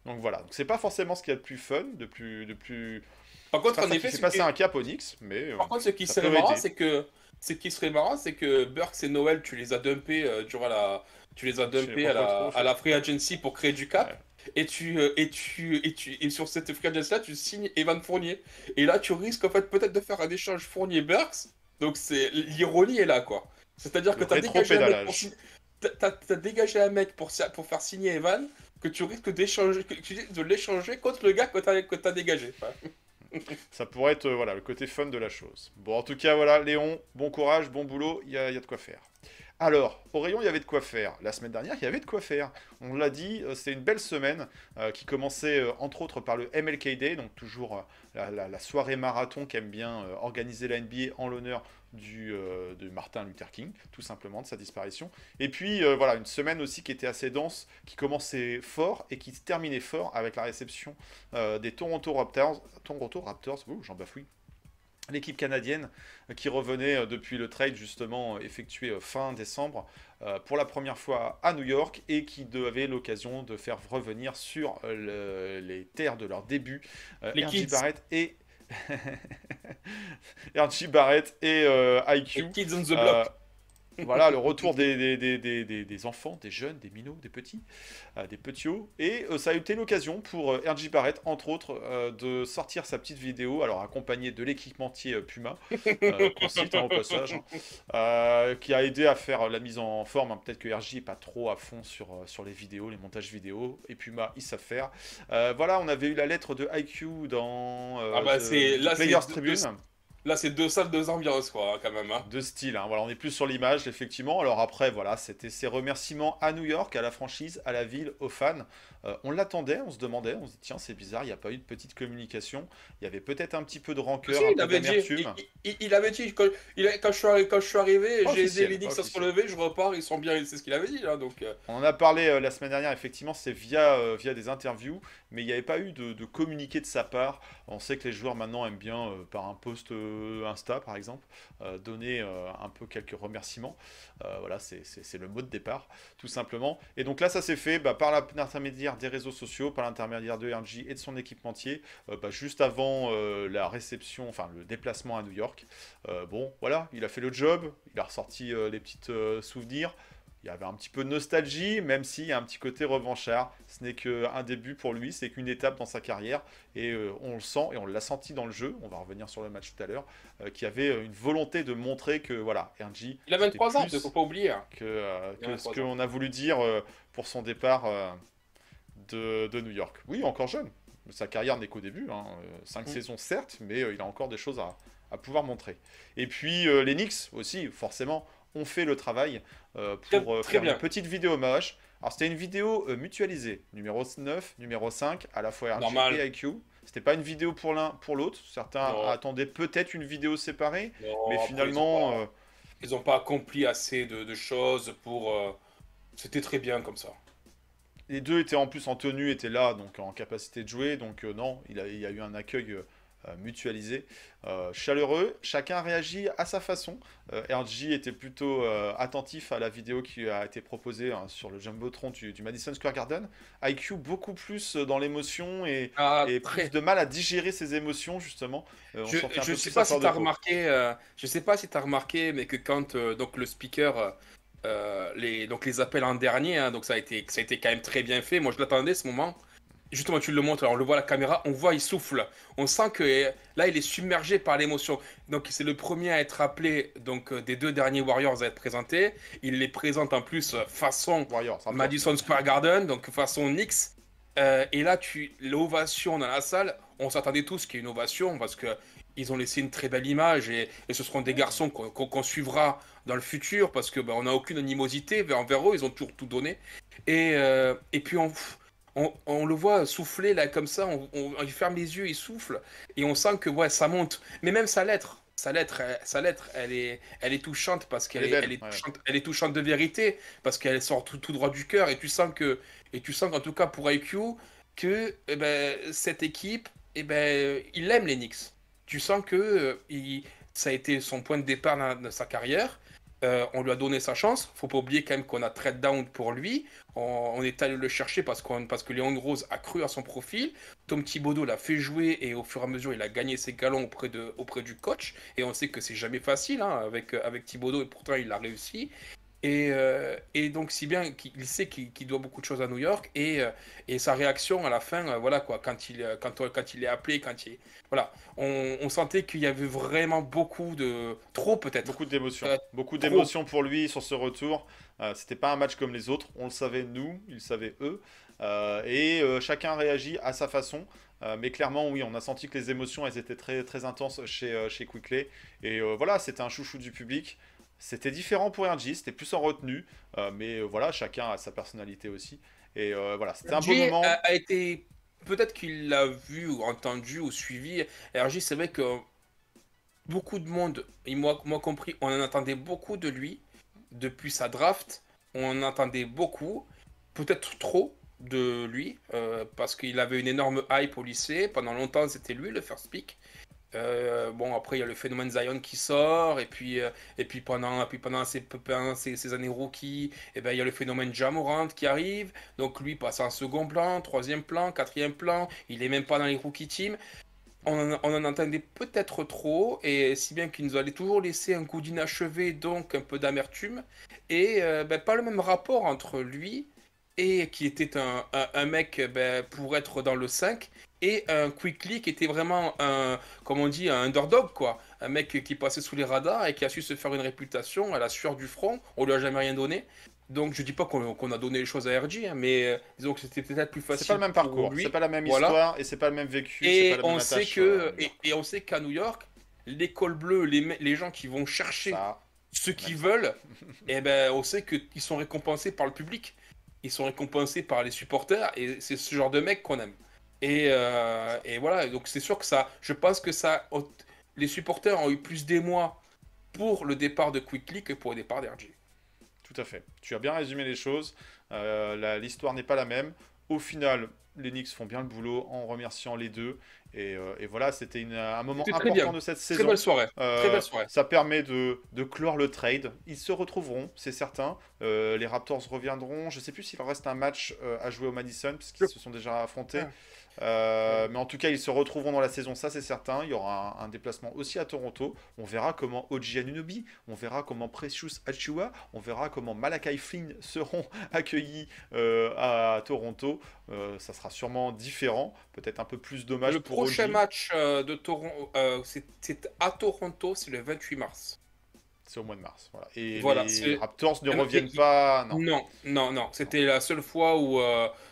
C: Donc voilà, donc c'est pas forcément ce qu'il y a de plus fun, de plus, de plus.
D: Par
C: C'est
D: contre, en effet,
C: fait
D: ce
C: passer
D: qui-
C: un cap Onyx, mais euh,
D: Par contre, ce qui serait marrant, c'est que ce qui serait marrant, c'est que Burks et Noël, tu les as dumpés euh, durant la, tu les as dumpés à la, à la free agency pour créer du cap. Et tu euh, et tu et tu et sur cette free là tu signes Evan Fournier et là tu risques en fait peut-être de faire un échange Fournier Burks donc c'est l'ironie est là quoi c'est-à-dire que
C: Le
D: tu as dégagé un mec
C: rétropédalage.
D: pour signer- t'as- t'as- t'as dégagé un mec pour pour faire signer Evan que tu risques d'échanger de l'échanger contre le gars que t'as que t'as dégagé Enfin,
C: Ça pourrait être euh, voilà, le côté fun de la chose. Bon, en tout cas, voilà, Léon, bon courage, bon boulot, il y a, y a de quoi faire. Alors, au rayon, il y avait de quoi faire. La semaine dernière, il y avait de quoi faire. On l'a dit, euh, c'était une belle semaine euh, qui commençait euh, entre autres par le MLK Day, donc toujours la, soirée marathon qu'aime bien organiser la NBA en l'honneur du, de Martin Luther King, tout simplement, de sa disparition. Et puis, voilà, une semaine aussi qui était assez dense, qui commençait fort et qui terminait fort avec la réception des Toronto Raptors. Toronto Raptors, j'en bafouille. L'équipe canadienne qui revenait euh, depuis le trade justement euh, effectué euh, fin décembre pour la première fois à New York et qui avait l'occasion de faire revenir sur le- les terres de leur début RJ. Barrett et RJ Barrett et euh, IQ.
D: les Kids on the block
C: voilà, le retour des, des, des, des, enfants, des jeunes, des minots, des petits, euh, des petits-hauts. Et euh, ça a été l'occasion pour euh, RJ Barrett, entre autres, euh, de sortir sa petite vidéo, alors accompagné de l'équipementier Puma, qu'on cite hein, au passage, qui a aidé à faire la mise en forme. hein. Peut-être que RJ n'est pas trop à fond sur, sur les vidéos, les montages vidéo, et Puma, ils savent faire. Voilà, on avait eu la lettre de IQ dans
D: Ah bah,
C: The- Players Tribune.
D: Là, c'est deux salles, deux ambiances, quoi, quand même. Hein.
C: de style. hein. Voilà, on est plus sur l'image, effectivement. Alors après, voilà, c'était ses remerciements à New York, à la franchise, à la ville, aux fans. Euh, on l'attendait, on se demandait, on se dit tiens, c'est bizarre, il n'y a pas eu de petite communication. Il y avait peut-être un petit peu de rancœur,
D: Si,
C: un
D: il
C: peu
D: avait dit,
C: d'amertume.
D: il, il- il avait dit quand, il a- quand, je suis arrivé, quand je suis arrivé, j'ai aidé les Knicks à se relever, je repars, ils sont bien, c'est ce qu'il avait dit là, donc. euh,
C: On en a parlé euh, la semaine dernière, effectivement, c'est via, via des interviews, mais il n'y avait pas eu de, de communiqué de sa part. On sait que les joueurs maintenant aiment bien, par un post euh, Insta par exemple, euh, donner euh, un peu quelques remerciements. Euh, voilà, c'est le mot de départ, tout simplement. Et donc là, ça s'est fait bah, par l'intermédiaire des réseaux sociaux, par l'intermédiaire de RG et de son équipementier, euh, bah, juste avant euh, la réception, enfin le déplacement à New York. Euh, bon, voilà, il a fait le job, il a ressorti euh, les petits souvenirs. Il y avait un petit peu de nostalgie, même s'il y a un petit côté revanchard. Ce n'est qu'un début pour lui, c'est qu'une étape dans sa carrière. Et euh, on le sent, et on l'a senti dans le jeu, on va revenir sur le match tout à l'heure, euh, qui avait euh, une volonté de montrer que, voilà, RG,
D: Il a 23 ans, il faut pas oublier. hein.
C: que, euh, que ce
D: 23 ans.
C: qu'on a voulu dire pour son départ de, de New York. Oui, encore jeune. Sa carrière n'est qu'au début. Hein. Cinq
D: Mm.
C: saisons, certes, mais il a encore des choses à, à pouvoir montrer. Et puis, euh, les Knicks aussi, forcément, ont fait le travail euh, pour euh,
D: très
C: faire
D: bien.
C: une petite vidéo hommage. Alors, c'était une vidéo euh, mutualisée. Numéro 9, numéro 5, à la fois RG
D: Normal.
C: et IQ. C'était pas une vidéo pour l'un, pour l'autre. Certains
D: Non.
C: attendaient peut-être une vidéo séparée,
D: Non,
C: mais finalement...
D: Ils
C: euh,
D: pas, ils ont pas accompli assez de, de choses pour. euh, C'était très bien comme ça.
C: Les deux étaient en plus en tenue, étaient là, donc en capacité de jouer. Donc euh, non, il, a, il y a eu un accueil mutualisé, euh, chaleureux. Chacun réagit à sa façon. Euh, RG était plutôt euh, attentif à la vidéo qui a été proposée hein, sur le jumbotron du, du Madison Square Garden. IQ beaucoup plus euh, dans l'émotion et,
D: Ah,
C: et
D: très.
C: plus de mal à digérer ses émotions justement. Euh, on
D: Je,
C: peu
D: sais si remarqué, euh, je sais pas si tu as remarqué, mais que quand euh, donc le speaker euh, euh, les donc les appels en dernier, hein, donc ça a été ça a été quand même très bien fait. Moi je l'attendais ce moment. Justement, tu le montres, on le voit à la caméra, on voit il souffle. On sent que euh, là il est submergé par l'émotion. Donc c'est le premier à être appelé donc euh, des deux derniers Warriors à être présentés. Il les présente en plus euh, façon
C: Warriors,
D: Madison Square Garden, donc façon Knicks. Euh, et là, tu l'ovation dans la salle, on s'attendait tous qu'il y ait une ovation parce que ils ont laissé une très belle image et, et ce seront des garçons qu'on suivra dans le futur parce que bah, on n'a aucune animosité vers, envers eux, ils ont toujours tout donné. Et, euh, et puis on, on, on le voit souffler là comme ça, on, on- il ferme les yeux, il souffle et on sent que ouais, ça monte. Mais même sa lettre, sa lettre, elle, sa lettre, elle est, elle est touchante parce qu'elle
C: Elle est
D: elle est
C: ouais.
D: touchante, elle est touchante de vérité parce qu'elle sort tout, tout droit du cœur et tu sens que et tu sens qu'en tout cas pour IQ que eh ben, cette équipe, eh ben, il aime les Knicks. Tu sens que euh, il- ça a été son point de départ dans, dans sa carrière. Euh, on lui a donné sa chance. Faut pas oublier quand même qu'on a trade down pour lui. On, est allé le chercher parce, que Léon Rose a cru à son profil. Tom Thibodeau l'a fait jouer et au fur et à mesure, il a gagné ses galons auprès du coach. Et on sait que c'est jamais facile hein, avec, avec Thibodeau et pourtant il a réussi. Et, euh, et donc, si bien qu'il sait qu'il doit beaucoup de choses à New York, et, euh, et sa réaction à la fin, euh, voilà quoi, quand il, quand, quand il est appelé, quand il. Voilà, on, on sentait qu'il y avait vraiment beaucoup de. Trop peut-être.
C: Beaucoup d'émotions.
D: Euh,
C: Beaucoup d'émotions pour lui sur ce retour. C'était pas un match comme les autres. On le savait nous, ils le savaient eux. Et chacun réagit à sa façon. Euh, mais clairement, oui, on a senti que les émotions, elles étaient très, très intenses chez, euh, chez Quickley. Et euh, voilà, c'était un chouchou du public. C'était différent pour RG, c'était plus en retenue. Euh, mais euh, voilà, chacun a sa personnalité aussi. Et euh, voilà, c'était un beau
D: RJ
C: moment.
D: a, a été. Peut-être qu'il l'a vu ou entendu ou suivi. RJ, c'est vrai que beaucoup de monde, et moi, moi compris, on en attendait beaucoup de lui depuis sa draft. On en attendait beaucoup, peut-être trop de lui, euh, parce qu'il avait une énorme hype au lycée. Pendant longtemps, c'était lui le first pick. Euh, bon, après, il y a le phénomène Zion qui sort, et puis, euh, et puis pendant, puis pendant ces, ces, années rookie, et ben, il y a le phénomène Jamorant qui arrive. Donc lui passe en second plan, troisième plan, quatrième plan. Il est même pas dans les rookie teams. On en, entendait peut-être trop, et si bien qu'il nous allait toujours laisser un goût d'inachevé, donc un peu d'amertume, et euh, ben, pas le même rapport entre lui et qui était un mec ben, pour être dans le 5 et un Quickly qui était vraiment un, comme on dit, un underdog quoi. Un mec qui passait sous les radars et qui a su se faire une réputation à la sueur du front. On lui a jamais rien donné. Donc je dis pas qu'on a donné les choses à RG, hein, mais euh, disons que c'était peut-être plus facile.
C: C'est pas le même parcours, c'est pas la même
D: Voilà.
C: histoire et c'est pas le même vécu.
D: Et
C: pas la même
D: on sait que
C: euh,
D: et, et on sait qu'à New York, l'école bleue, les, les gens qui vont chercher
C: ça,
D: ceux qui veulent, et ben on sait qu'ils sont récompensés par le public, ils sont récompensés par les supporters, et c'est ce genre de mec qu'on aime. Et, euh, et voilà, donc c'est sûr que ça, je pense que ça, les supporters ont eu plus d'émoi pour le départ de Quickly que pour le départ d'RG.
C: Tout à fait. Tu as bien résumé les choses. Euh, L'histoire n'est pas la même. Au final, les Knicks font bien le boulot en remerciant les deux. Et, euh, et voilà, c'était un moment important
D: bien.
C: de cette
D: Très
C: saison.
D: belle soirée,
C: Euh,
D: très belle soirée.
C: Ça permet de, de clore le trade. Ils se retrouveront, c'est certain. Euh, les Raptors reviendront. Je ne sais plus s'il reste un match à jouer au Madison, puisqu'ils se sont déjà affrontés. Mais en tout cas, ils se retrouveront dans la saison, ça c'est certain. Il y aura un, un déplacement aussi à Toronto. On verra comment Oji Anunobi, on verra comment Precious Achua, on verra comment Malakai Flynn seront accueillis à Toronto. Euh, ça sera sûrement différent, peut-être un peu plus dommage
D: Le
C: pour
D: prochain match euh, de Toronto, euh, c'est à Toronto, c'est le 28 mars.
C: C'est au mois de mars. Voilà. Et
D: Voilà,
C: les Raptors ne reviennent pas. Non.
D: Non, non, non, c'était la seule fois où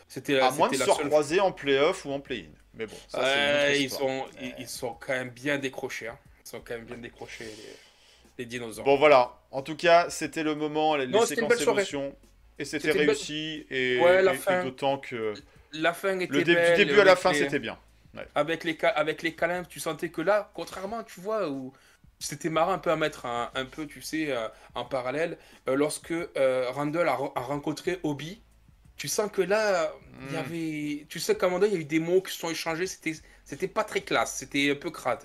D: c'était
C: À moins de se
D: la seule
C: recroiser en playoff ou en play-in. Mais bon, ça
D: ils, sont, ils, ils sont quand même bien décrochés. hein. Ils sont quand même bien décrochés, les, les dinosaures.
C: Bon voilà, en tout cas, c'était le moment, les, les
D: Non, une
C: séquences émotions. Et c'était
D: belle-
C: réussi. Et,
D: Ouais, la
C: et- et
D: fin.
C: d'autant que
D: la fin était
C: le dé-
D: belle.
C: du début à la fin,
D: les-
C: c'était bien.
D: Avec les, avec les câlins, tu sentais que là, contrairement, tu vois, où c'était marrant un peu à mettre un, un peu, tu sais, euh, en parallèle, euh, lorsque euh, Randall a, re- a rencontré Obi, tu sens que là, il y
C: Mm.
D: avait. Tu sais qu'à un moment donné, il y a eu des mots qui se sont échangés, c'était c'était pas très classe, c'était un peu crade.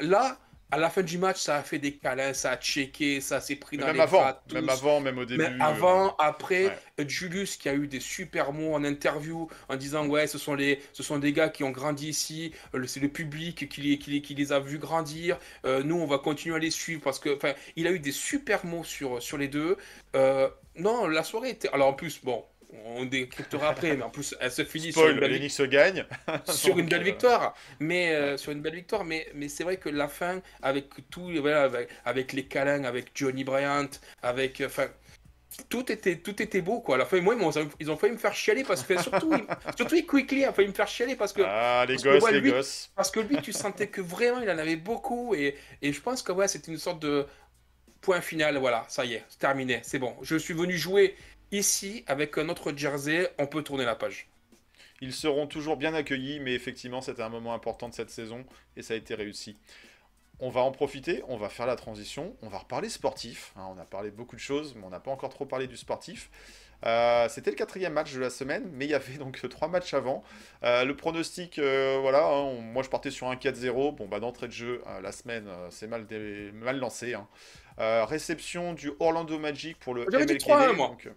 D: Là, à la fin du match, ça a fait des câlins, ça a checké, ça s'est pris dans
C: même
D: les
C: avant, même avant, même au début.
D: Mais
C: euh,
D: avant, après,
C: ouais.
D: euh, Julius qui a eu des super mots en interview en disant ouais, ce sont les, ce sont des gars qui ont grandi ici, euh, c'est le public qui les, qui les, qui les a vus grandir. euh, nous, on va continuer à les suivre parce que, enfin, il a eu des super mots sur sur les deux. Euh, non, la soirée était. Alors en plus, bon, on décryptera après, mais en plus, elle se finit sur
C: Spoil,
D: une belle
C: se gagnent.
D: sur une belle victoire. Mais euh, sur une belle victoire mais mais c'est vrai que la fin avec tout voilà avec, avec les câlins avec Johnny Bryant avec euh, enfin tout était tout était beau quoi. À la fin moi ils, ont failli me faire chialer parce que surtout surtout Quickly a failli me faire chialer parce que
C: Ah, les
D: que,
C: gosses,
D: ouais,
C: les
D: lui-
C: gosses.
D: parce que lui tu sentais que vraiment il en avait beaucoup et, et je pense que ouais c'était une sorte de point final. Voilà ça y est c'est terminé. C'est bon. Je suis venu jouer ici avec un autre jersey on peut tourner la page
C: Ils seront toujours bien accueillis, mais effectivement, c'était un moment important de cette saison et ça a été réussi. On va en profiter, on va faire la transition, on va reparler sportif. hein, on a parlé beaucoup de choses, mais on n'a pas encore trop parlé du sportif. Euh, C'était le quatrième match de la semaine, mais il y avait donc trois matchs avant. Euh, le pronostic, euh, voilà, hein, on- moi je partais sur un 4-0. Bon, bah d'entrée de jeu, la semaine, c'est mal, dé- mal lancé. hein. Réception du Orlando Magic pour le MLK
D: 3-1,
C: Day,
D: moi.
C: donc,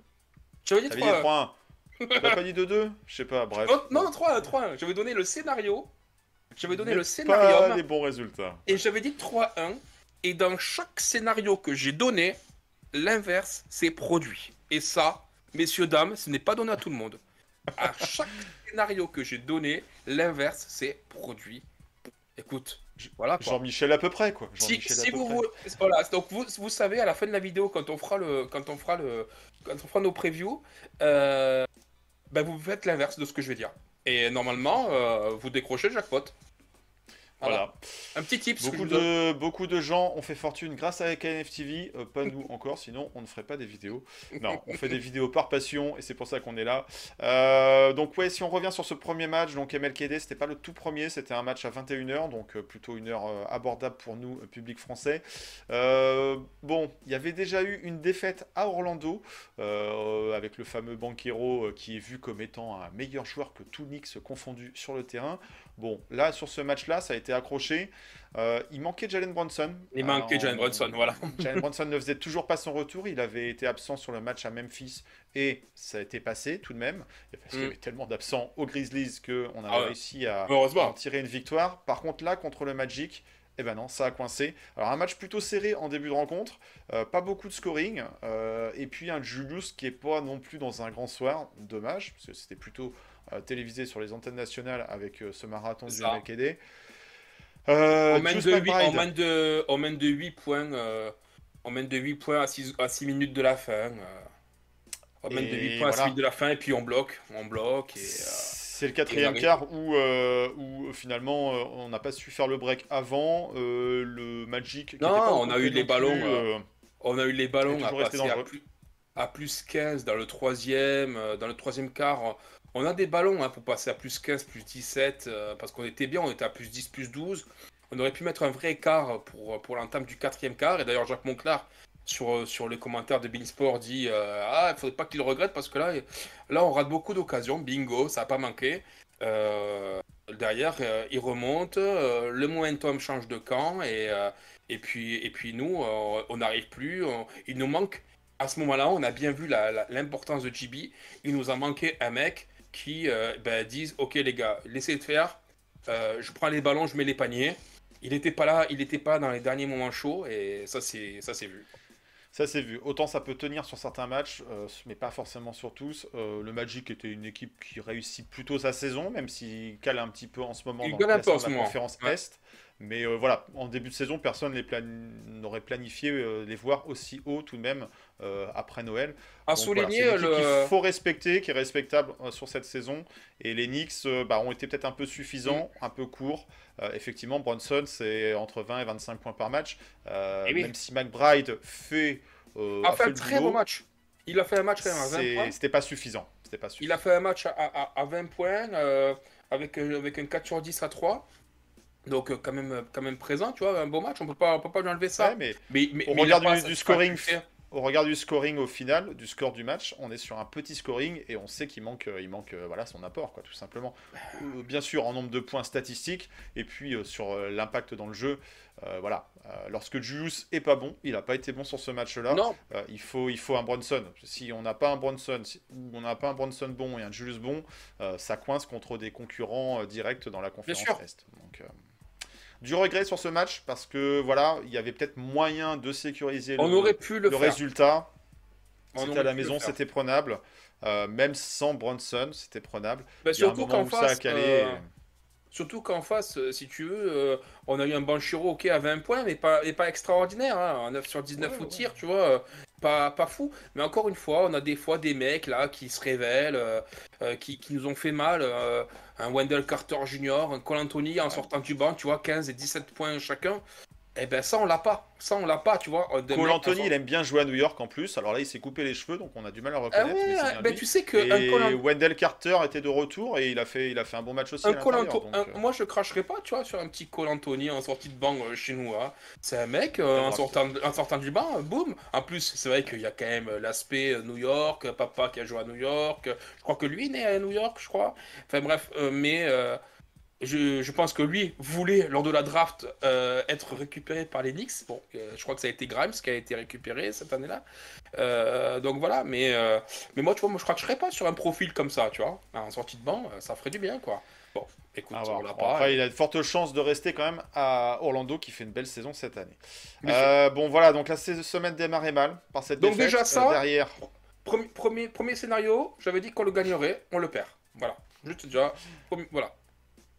D: j'avais dit
C: T'avais
D: trois-
C: dit 3-1. T'as pas dit 2-2 Je sais pas, bref.
D: Oh, non, 3 3 J'avais donné le scénario. J'avais donné le
C: Pas
D: scénario.
C: les bons résultats.
D: Et j'avais dit 3-1. Et dans chaque scénario que j'ai donné, l'inverse, c'est produit. Et ça, messieurs, dames, ce n'est pas donné à tout le monde. À chaque scénario que j'ai donné, l'inverse, c'est produit. Écoute, voilà.
C: Jean-Michel à peu près, quoi.
D: Si, vous, voilà, donc vous, vous savez à la fin de la vidéo quand on fera le quand on fera le quand on fera nos previews, euh, ben vous faites l'inverse de ce que je vais dire. Et normalement, euh, vous décrochez le jackpot.
C: Voilà.
D: Un petit tip.
C: Beaucoup de, beaucoup de gens ont fait fortune grâce à KNFTV, euh, pas nous encore, sinon on ne ferait pas des vidéos. Non, on fait des vidéos par passion et c'est pour ça qu'on est là. Euh, donc ouais, si on revient sur ce premier match, donc MLKD, c'était pas le tout premier, c'était un match à 21h, donc euh, plutôt une heure euh, abordable pour nous, public français. Bon, il y avait déjà eu une défaite à Orlando, avec le fameux Banquero qui est vu comme étant un meilleur joueur que tout Knicks confondu sur le terrain. Bon, là, sur ce match-là, ça a été accroché. Euh, il manquait Jalen Brunson.
D: Il manquait Jalen Brunson, voilà.
C: Jalen Brunson ne faisait toujours pas son retour. Il avait été absent sur le match à Memphis et ça a été passé tout de même. Parce qu'il y
D: Mm.
C: avait tellement d'absents aux Grizzlies qu'on a
D: Ah ouais.
C: réussi à en tirer une victoire. Par contre, là, contre le Magic, eh ben non, ça a coincé. Alors, un match plutôt serré en début de rencontre. euh, pas beaucoup de scoring. euh, et puis, un Julius qui est pas non plus dans un grand soir. Dommage, parce que c'était plutôt euh, télévisé sur les antennes nationales avec ce marathon du
D: Ça.
C: MLKD. Euh,
D: on, mène de 8,
C: McBride.
D: on, mène de, on mène de 8 points. euh, on mène de 8 points à 6, à 6 minutes de la fin. euh. on mène de
C: Et
D: 8 points à 6
C: voilà.
D: minutes de la fin et puis on bloque. On bloque. Et, euh,
C: C'est le quatrième quart où, euh, où euh, finalement euh, on n'a pas su faire le break avant. euh, le Magic. qui
D: Non,
C: pas
D: on a eu les ballons,
C: plus,
D: euh, On a eu les ballons à plus, à plus 15 dans le troisième, euh, dans le troisième quart. On a des ballons hein, pour passer à plus 15, plus 17, euh, parce qu'on était bien, on était à plus 10, plus 12. On aurait pu mettre un vrai quart pour, pour l'entame du quatrième quart. Et d'ailleurs, Jacques Monclar, sur, sur les commentaires de Beansport, dit euh, Ah, il faudrait pas qu'il regrette, parce que là, là on rate beaucoup d'occasions. Bingo, ça n'a pas manqué. Euh, derrière, euh, il remonte, euh, le momentum change de camp, et, euh, et, puis, et puis nous, euh, on n'arrive plus. on- il nous manque, à ce moment-là, on a bien vu l'importance de JB. Il nous a manqué un mec qui euh, ben, dise Ok, les gars, laissez faire. Euh, je prends les ballons, je mets les paniers. Il n'était pas là, il n'était pas dans les derniers moments chauds, et ça, c'est ça c'est vu.
C: Ça c'est vu. Autant ça peut tenir sur certains matchs, euh, mais pas forcément sur tous. Euh, le Magic était une équipe qui réussit plutôt sa saison, même s'il cale un petit peu en ce moment
D: Il
C: dans le classement de la conférence
D: ouais.
C: Est. Mais euh, voilà, en début de saison, personne plan- n'aurait planifié les voir aussi haut tout de même euh, après Noël.
D: À
C: Donc voilà,
D: souligner
C: équipe
D: le.
C: qu'il faut respecter, qui est respectable euh, sur cette saison. Et les Knicks euh, bah, ont été peut-être un peu suffisants,
D: Mm.
C: un peu courts. Euh, effectivement, Bronson, c'est entre 20 et 25 points par match. Euh,
D: Eh oui.
C: Même si McBride fait, euh,
D: a fait
C: fait
D: un très
C: boulot,
D: bon match. Il a fait un match quand même à 20
C: c'est-
D: points.
C: C'était pas suffisant. C'était pas
D: Il
C: suffisant.
D: a fait un match à, à- à 20 points euh, avec, un- avec un 4 sur 10 à 3. Donc euh, quand même, quand même présent, tu vois, un beau match, on peut pas, on peut pas lui enlever ça.
C: Ouais, mais
D: mais, mais,
C: Au
D: mais il
C: regard du- du scoring. Au regard du scoring au final, du score du match, on est sur un petit scoring et on sait qu'il manque, euh, il manque euh, voilà, son apport, quoi, tout simplement. Euh, bien sûr, en nombre de points statistiques et puis euh, sur euh, l'impact dans le jeu. euh, voilà. Lorsque Julius est pas bon, il n'a pas été bon sur ce match-là.
D: Non,
C: il, faut, il faut un Bronson. Si on n'a pas un Bronson, si- ou on n'a pas un Bronson bon et un Julius bon, ça coince contre des concurrents directs dans la conférence. Est. Donc, du regret sur ce match parce que voilà, il y avait peut-être moyen de sécuriser
D: on
C: le,
D: aurait pu le,
C: le
D: faire.
C: résultat.
D: On
C: C'était à la
D: le
C: maison, c'était prenable. Euh, même sans Bronson, c'était prenable.
D: Bah,
C: Il y a un
D: surtout
C: moment
D: qu'en
C: où ça a
D: face,
C: calé.
D: euh, surtout qu'en face, euh, si tu veux, euh, on a eu un Banchiro ok à 20 points, mais pas, et pas extraordinaire, hein, un 9 sur 19
C: Ouais,
D: au
C: ouais.
D: tir, tu vois, pas, pas fou. Mais encore une fois, on a des fois des mecs là qui se révèlent, euh, euh, qui, qui nous ont fait mal. euh, un Wendell Carter Jr., un Cole Anthony en sortant du banc, tu vois, 15 et 17 points chacun. Eh ben ça, on l'a pas. Ça, on l'a pas, tu vois. De
C: Cole Anthony, il aime bien jouer à New York en plus. Alors là, il s'est coupé les cheveux, donc on a du mal à le
D: Ah
C: reconnaître. mais c'est
D: ouais,
C: bien
D: ben tu sais que
C: Et
D: Cole
C: Wendell Carter était de retour et il a fait, il a fait un bon match aussi.
D: Un
C: à
D: Cole
C: l'intérieur,
D: Anto-
C: donc,
D: un-
C: euh,
D: moi je cracherai pas, tu vois, sur un petit Cole Anthony en sortie de banc euh, chez nous. hein. C'est un mec, euh, en, sortant, en sortant du banc, euh, boum. En plus, c'est vrai qu'il y a quand même euh, l'aspect euh, New York, euh, papa qui a joué à New York. euh, Je crois que lui est né à New York, je crois. Enfin bref, euh, mais euh, je, je pense que lui voulait, lors de la draft, euh, être récupéré par les Knicks. Bon, euh, je crois que ça a été Grimes qui a été récupéré cette année-là. Euh, donc voilà, mais, mais moi, tu vois, moi je cracherais pas sur un profil comme ça, tu vois. En sortie de banc, ça ferait du bien, quoi. Bon, écoute, on l'a
C: Bon,
D: pas.
C: après, il a de fortes chances de rester quand même à Orlando qui fait une belle saison cette année. Bon voilà, donc la semaine démarrait mal par cette
D: Donc
C: défaite.
D: déjà ça-
C: derrière,
D: Premier, premier, premier scénario, j'avais dit qu'on le gagnerait, on le perd. Voilà. Juste déjà. voilà.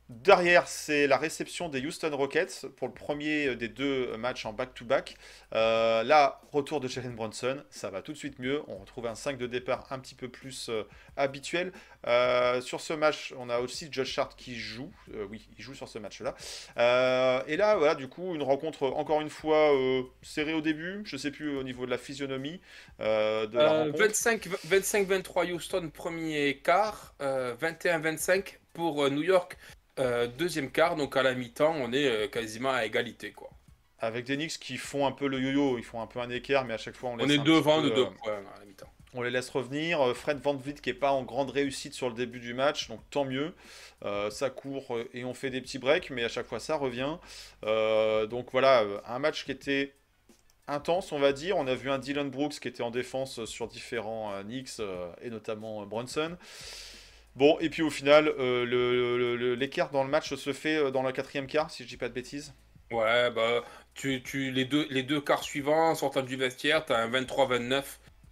C: Derrière, c'est la réception des Houston Rockets pour le premier des deux matchs en back-to-back. Euh, là, retour de Jalen Brunson, ça va tout de suite mieux. On retrouve un 5 de départ un petit peu plus euh, habituel. Euh, sur ce match, on a aussi Josh Hart qui joue. Euh, oui, il joue sur ce match-là. Euh, et là, voilà, du coup, une rencontre encore une fois euh, serrée au début. Je sais plus au niveau de la physionomie euh, de la
D: Euh,
C: rencontre.
D: 25 25-23 Houston, premier quart. euh, 21-25 pour euh, New York, euh, deuxième quart. Donc à la mi-temps, on est euh, quasiment à égalité. quoi.
C: Avec des Knicks qui font un peu le yo-yo, ils font un peu un équerre, mais à chaque fois on,
D: On
C: laisse
D: est devant de deux
C: euh,
D: points à la mi-temps.
C: On les laisse revenir. Fred Van Vliet qui est pas en grande réussite sur le début du match, donc tant mieux. Euh, ça court et on fait des petits breaks, mais à chaque fois ça revient. Euh, donc voilà, un match qui était intense, on va dire. On a vu un Dylan Brooks qui était en défense sur différents euh, Knicks et notamment Brunson. Bon, et puis au final, euh, l'écart dans le match se fait euh, dans le quatrième quart, si je dis pas de bêtises.
D: Ouais, bah, tu, les, deux, les deux quarts suivants, sortant du vestiaire, tu as un 23-29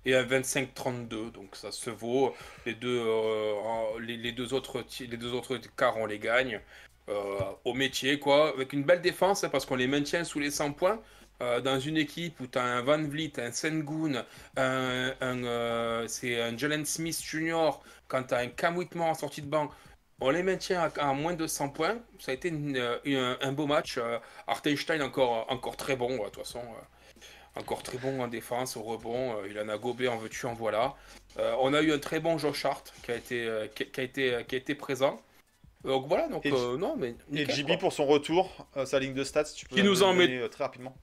D: et un 25-32. Donc ça se vaut. Les deux, euh, les, deux autres, les deux autres quarts, on les gagne. euh, au métier, quoi. Avec une belle défense, hein, parce qu'on les maintient sous les 100 points. dans une équipe où tu as un Van Vliet, un Sengun, un, c'est un Jalen Smith Jr., quand tu as un Cam Whitmore en sortie de banc, on les maintient à, à moins de 100 points. Ça a été une- une- un beau match. euh, Hartenstein encore, encore très bon, de toute façon. euh, encore très bon en défense, au rebond. euh, il en a gobé, en veux-tu, en voilà. Euh, on a eu un très bon Josh Hart qui a été, qui, qui a été, qui a été présent. Donc voilà, donc
C: Et-
D: euh, non, mais.
C: Et
D: nickel,
C: JB
D: quoi.
C: pour son retour, euh, sa ligne de stats, tu peux
D: Qui nous en met-
C: très rapidement.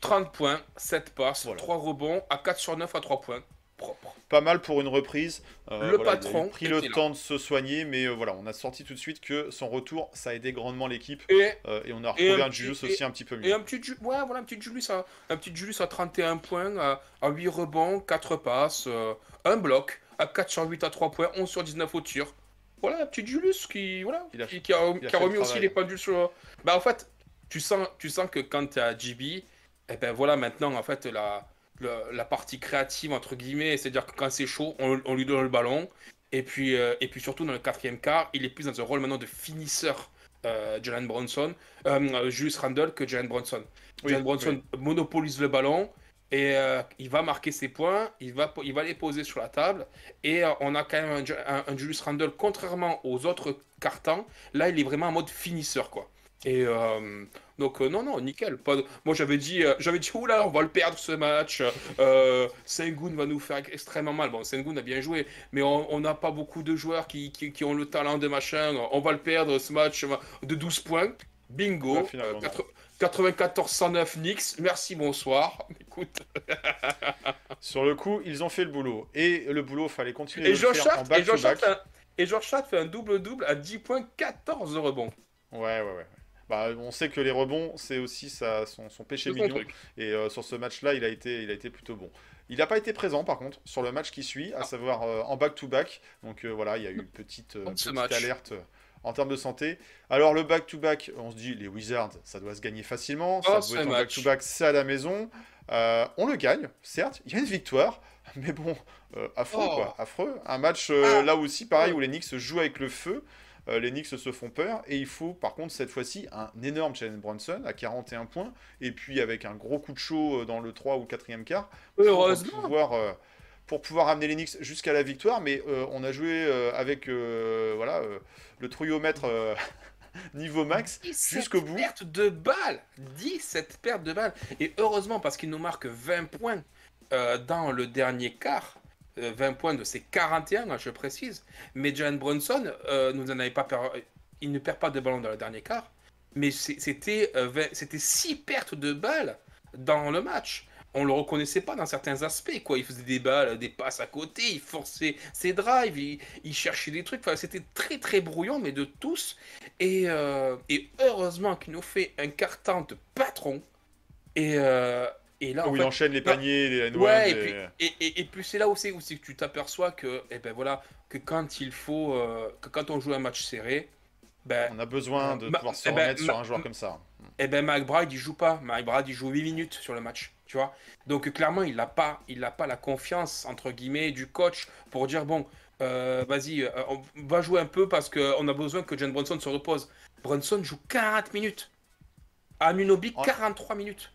D: 30 points, 7 passes,
C: Voilà.
D: 3 rebonds, à 4 sur 9 à 3 points. Propre.
C: pas mal pour une reprise. Euh,
D: Le
C: voilà, il a
D: patron
C: pris le
D: là.
C: temps de se soigner, mais euh, voilà, on a sorti tout de suite que son retour, ça a aidé grandement l'équipe.
D: Et
C: euh, et on a
D: Et
C: retrouvé
D: un
C: Julius
D: et-
C: aussi un petit peu
D: Et
C: mieux.
D: un petit, Ju- ouais, voilà, un petit Julius à, un petit Julius à 31 points, à, à 8 rebonds, 4 passes, un bloc, à 4 sur 8 à 3 points, 11 sur 19 au tir. Voilà, un petit Julius qui, voilà,
C: a-
D: qui, qui a,
C: il a
D: qui a
C: fait le
D: remis aussi les pendules sur... Bah en fait, tu sens, tu sens que quand tu as JB, eh ben voilà, maintenant, en fait, la, la, la partie créative, entre guillemets, c'est-à-dire que quand c'est chaud, on, on lui donne le ballon. Et puis, euh, et puis surtout, dans le quatrième quart, il est plus dans un rôle maintenant de finisseur, euh, Jalen Bronson, euh, Julius Randle, que Jalen Bronson.
C: Oui,
D: Jalen Bronson monopolise le ballon et euh, il va marquer ses points, il va, il va les poser sur la table. Et euh, on a quand même un, Ju- un- un Julius Randle, contrairement aux autres cartons, là il est vraiment en mode finisseur quoi. Et euh, donc euh, non non nickel. Pas de- Moi j'avais dit euh, j'avais dit oula on va le perdre ce match. Euh, Sengun va nous faire extrêmement mal. Bon Sengun a bien joué, mais on n'a pas beaucoup de joueurs qui, qui, qui ont le talent de machin. On va le perdre ce match de 12 points. Bingo.
C: Ouais, finalement,
D: Euh, quatre- 94-109 Knicks, merci, bonsoir. Écoute.
C: Sur le coup, ils ont fait le boulot. Et le boulot, fallait continuer
D: Et
C: de le
D: Josh
C: faire en
D: Hart, et Josh
C: back-to-back.
D: Hart, fait un- et Josh Hart fait un double-double à 10 points, 14 rebonds.
C: Ouais, ouais, ouais. Bah, on sait que les rebonds, c'est aussi sa- son, son péché mignon.
D: truc.
C: Et euh, sur ce match-là, il, a été- il a été plutôt bon. Il n'a pas été présent, par contre, sur le match qui suit, à savoir euh, en back-to-back. Donc euh, voilà, il y a eu une petite, alerte en termes de santé. Alors le back-to-back, on se dit, les Wizards, ça doit se gagner facilement.
D: Oh,
C: ça doit être
D: match.
C: back-to-back, c'est à la maison. On le gagne, certes, il y a une victoire. Mais bon, euh, affreux
D: Oh.
C: quoi, affreux. Un match euh,
D: Ah.
C: là aussi, pareil, où les Knicks jouent avec le feu. Euh, les Knicks se font peur et il faut par contre cette fois-ci un énorme Jalen Brunson à 41 points et puis avec un gros coup de chaud euh, dans le 3 ou 4e quart pour
D: Heureusement.
C: pouvoir, euh, pour pouvoir amener les Knicks jusqu'à la victoire. Mais euh, on a joué euh, avec euh, voilà, euh, le trouillomètre euh, niveau max
D: 17
C: jusqu'au bout.
D: pertes de balles 17 pertes de balles Et heureusement, parce qu'il nous marque 20 points euh, dans le dernier quart. Euh, 20 points de ses 41, hein, je précise. Mais Jalen Brunson euh, nous pas per- il ne perd pas de ballon dans le dernier quart. Mais c'était euh, 20 c'était 6 pertes de balles dans le match. On le reconnaissait pas dans certains aspects. Quoi. Il faisait des balles, des passes à côté, il forçait ses drives, il, cherchait des trucs. C'était très très brouillon, mais de tous. Et, euh, et heureusement qu'il nous fait un carton de patron. Et, euh, et là, en
C: Où il
D: fait,
C: enchaîne les paniers, les n
D: Ouais, et puis, et, et, et puis c'est là aussi où c'est que tu t'aperçois que, eh ben voilà, que quand il faut, euh, que quand on joue un match serré, Ben,
C: On a besoin de
D: Ma-
C: pouvoir se
D: eh ben,
C: remettre sur
D: ma-
C: un joueur comme ça.
D: eh ben McBride il joue pas. McBride il joue 8 minutes sur le match, tu vois. Donc clairement il n'a pas, il a pas la confiance entre guillemets du coach pour dire bon, euh, vas-y, euh, on va jouer un peu parce qu'on a besoin que John Brunson se repose. Brunson joue 40 minutes. Anunobi
C: Ouais.
D: 43 minutes.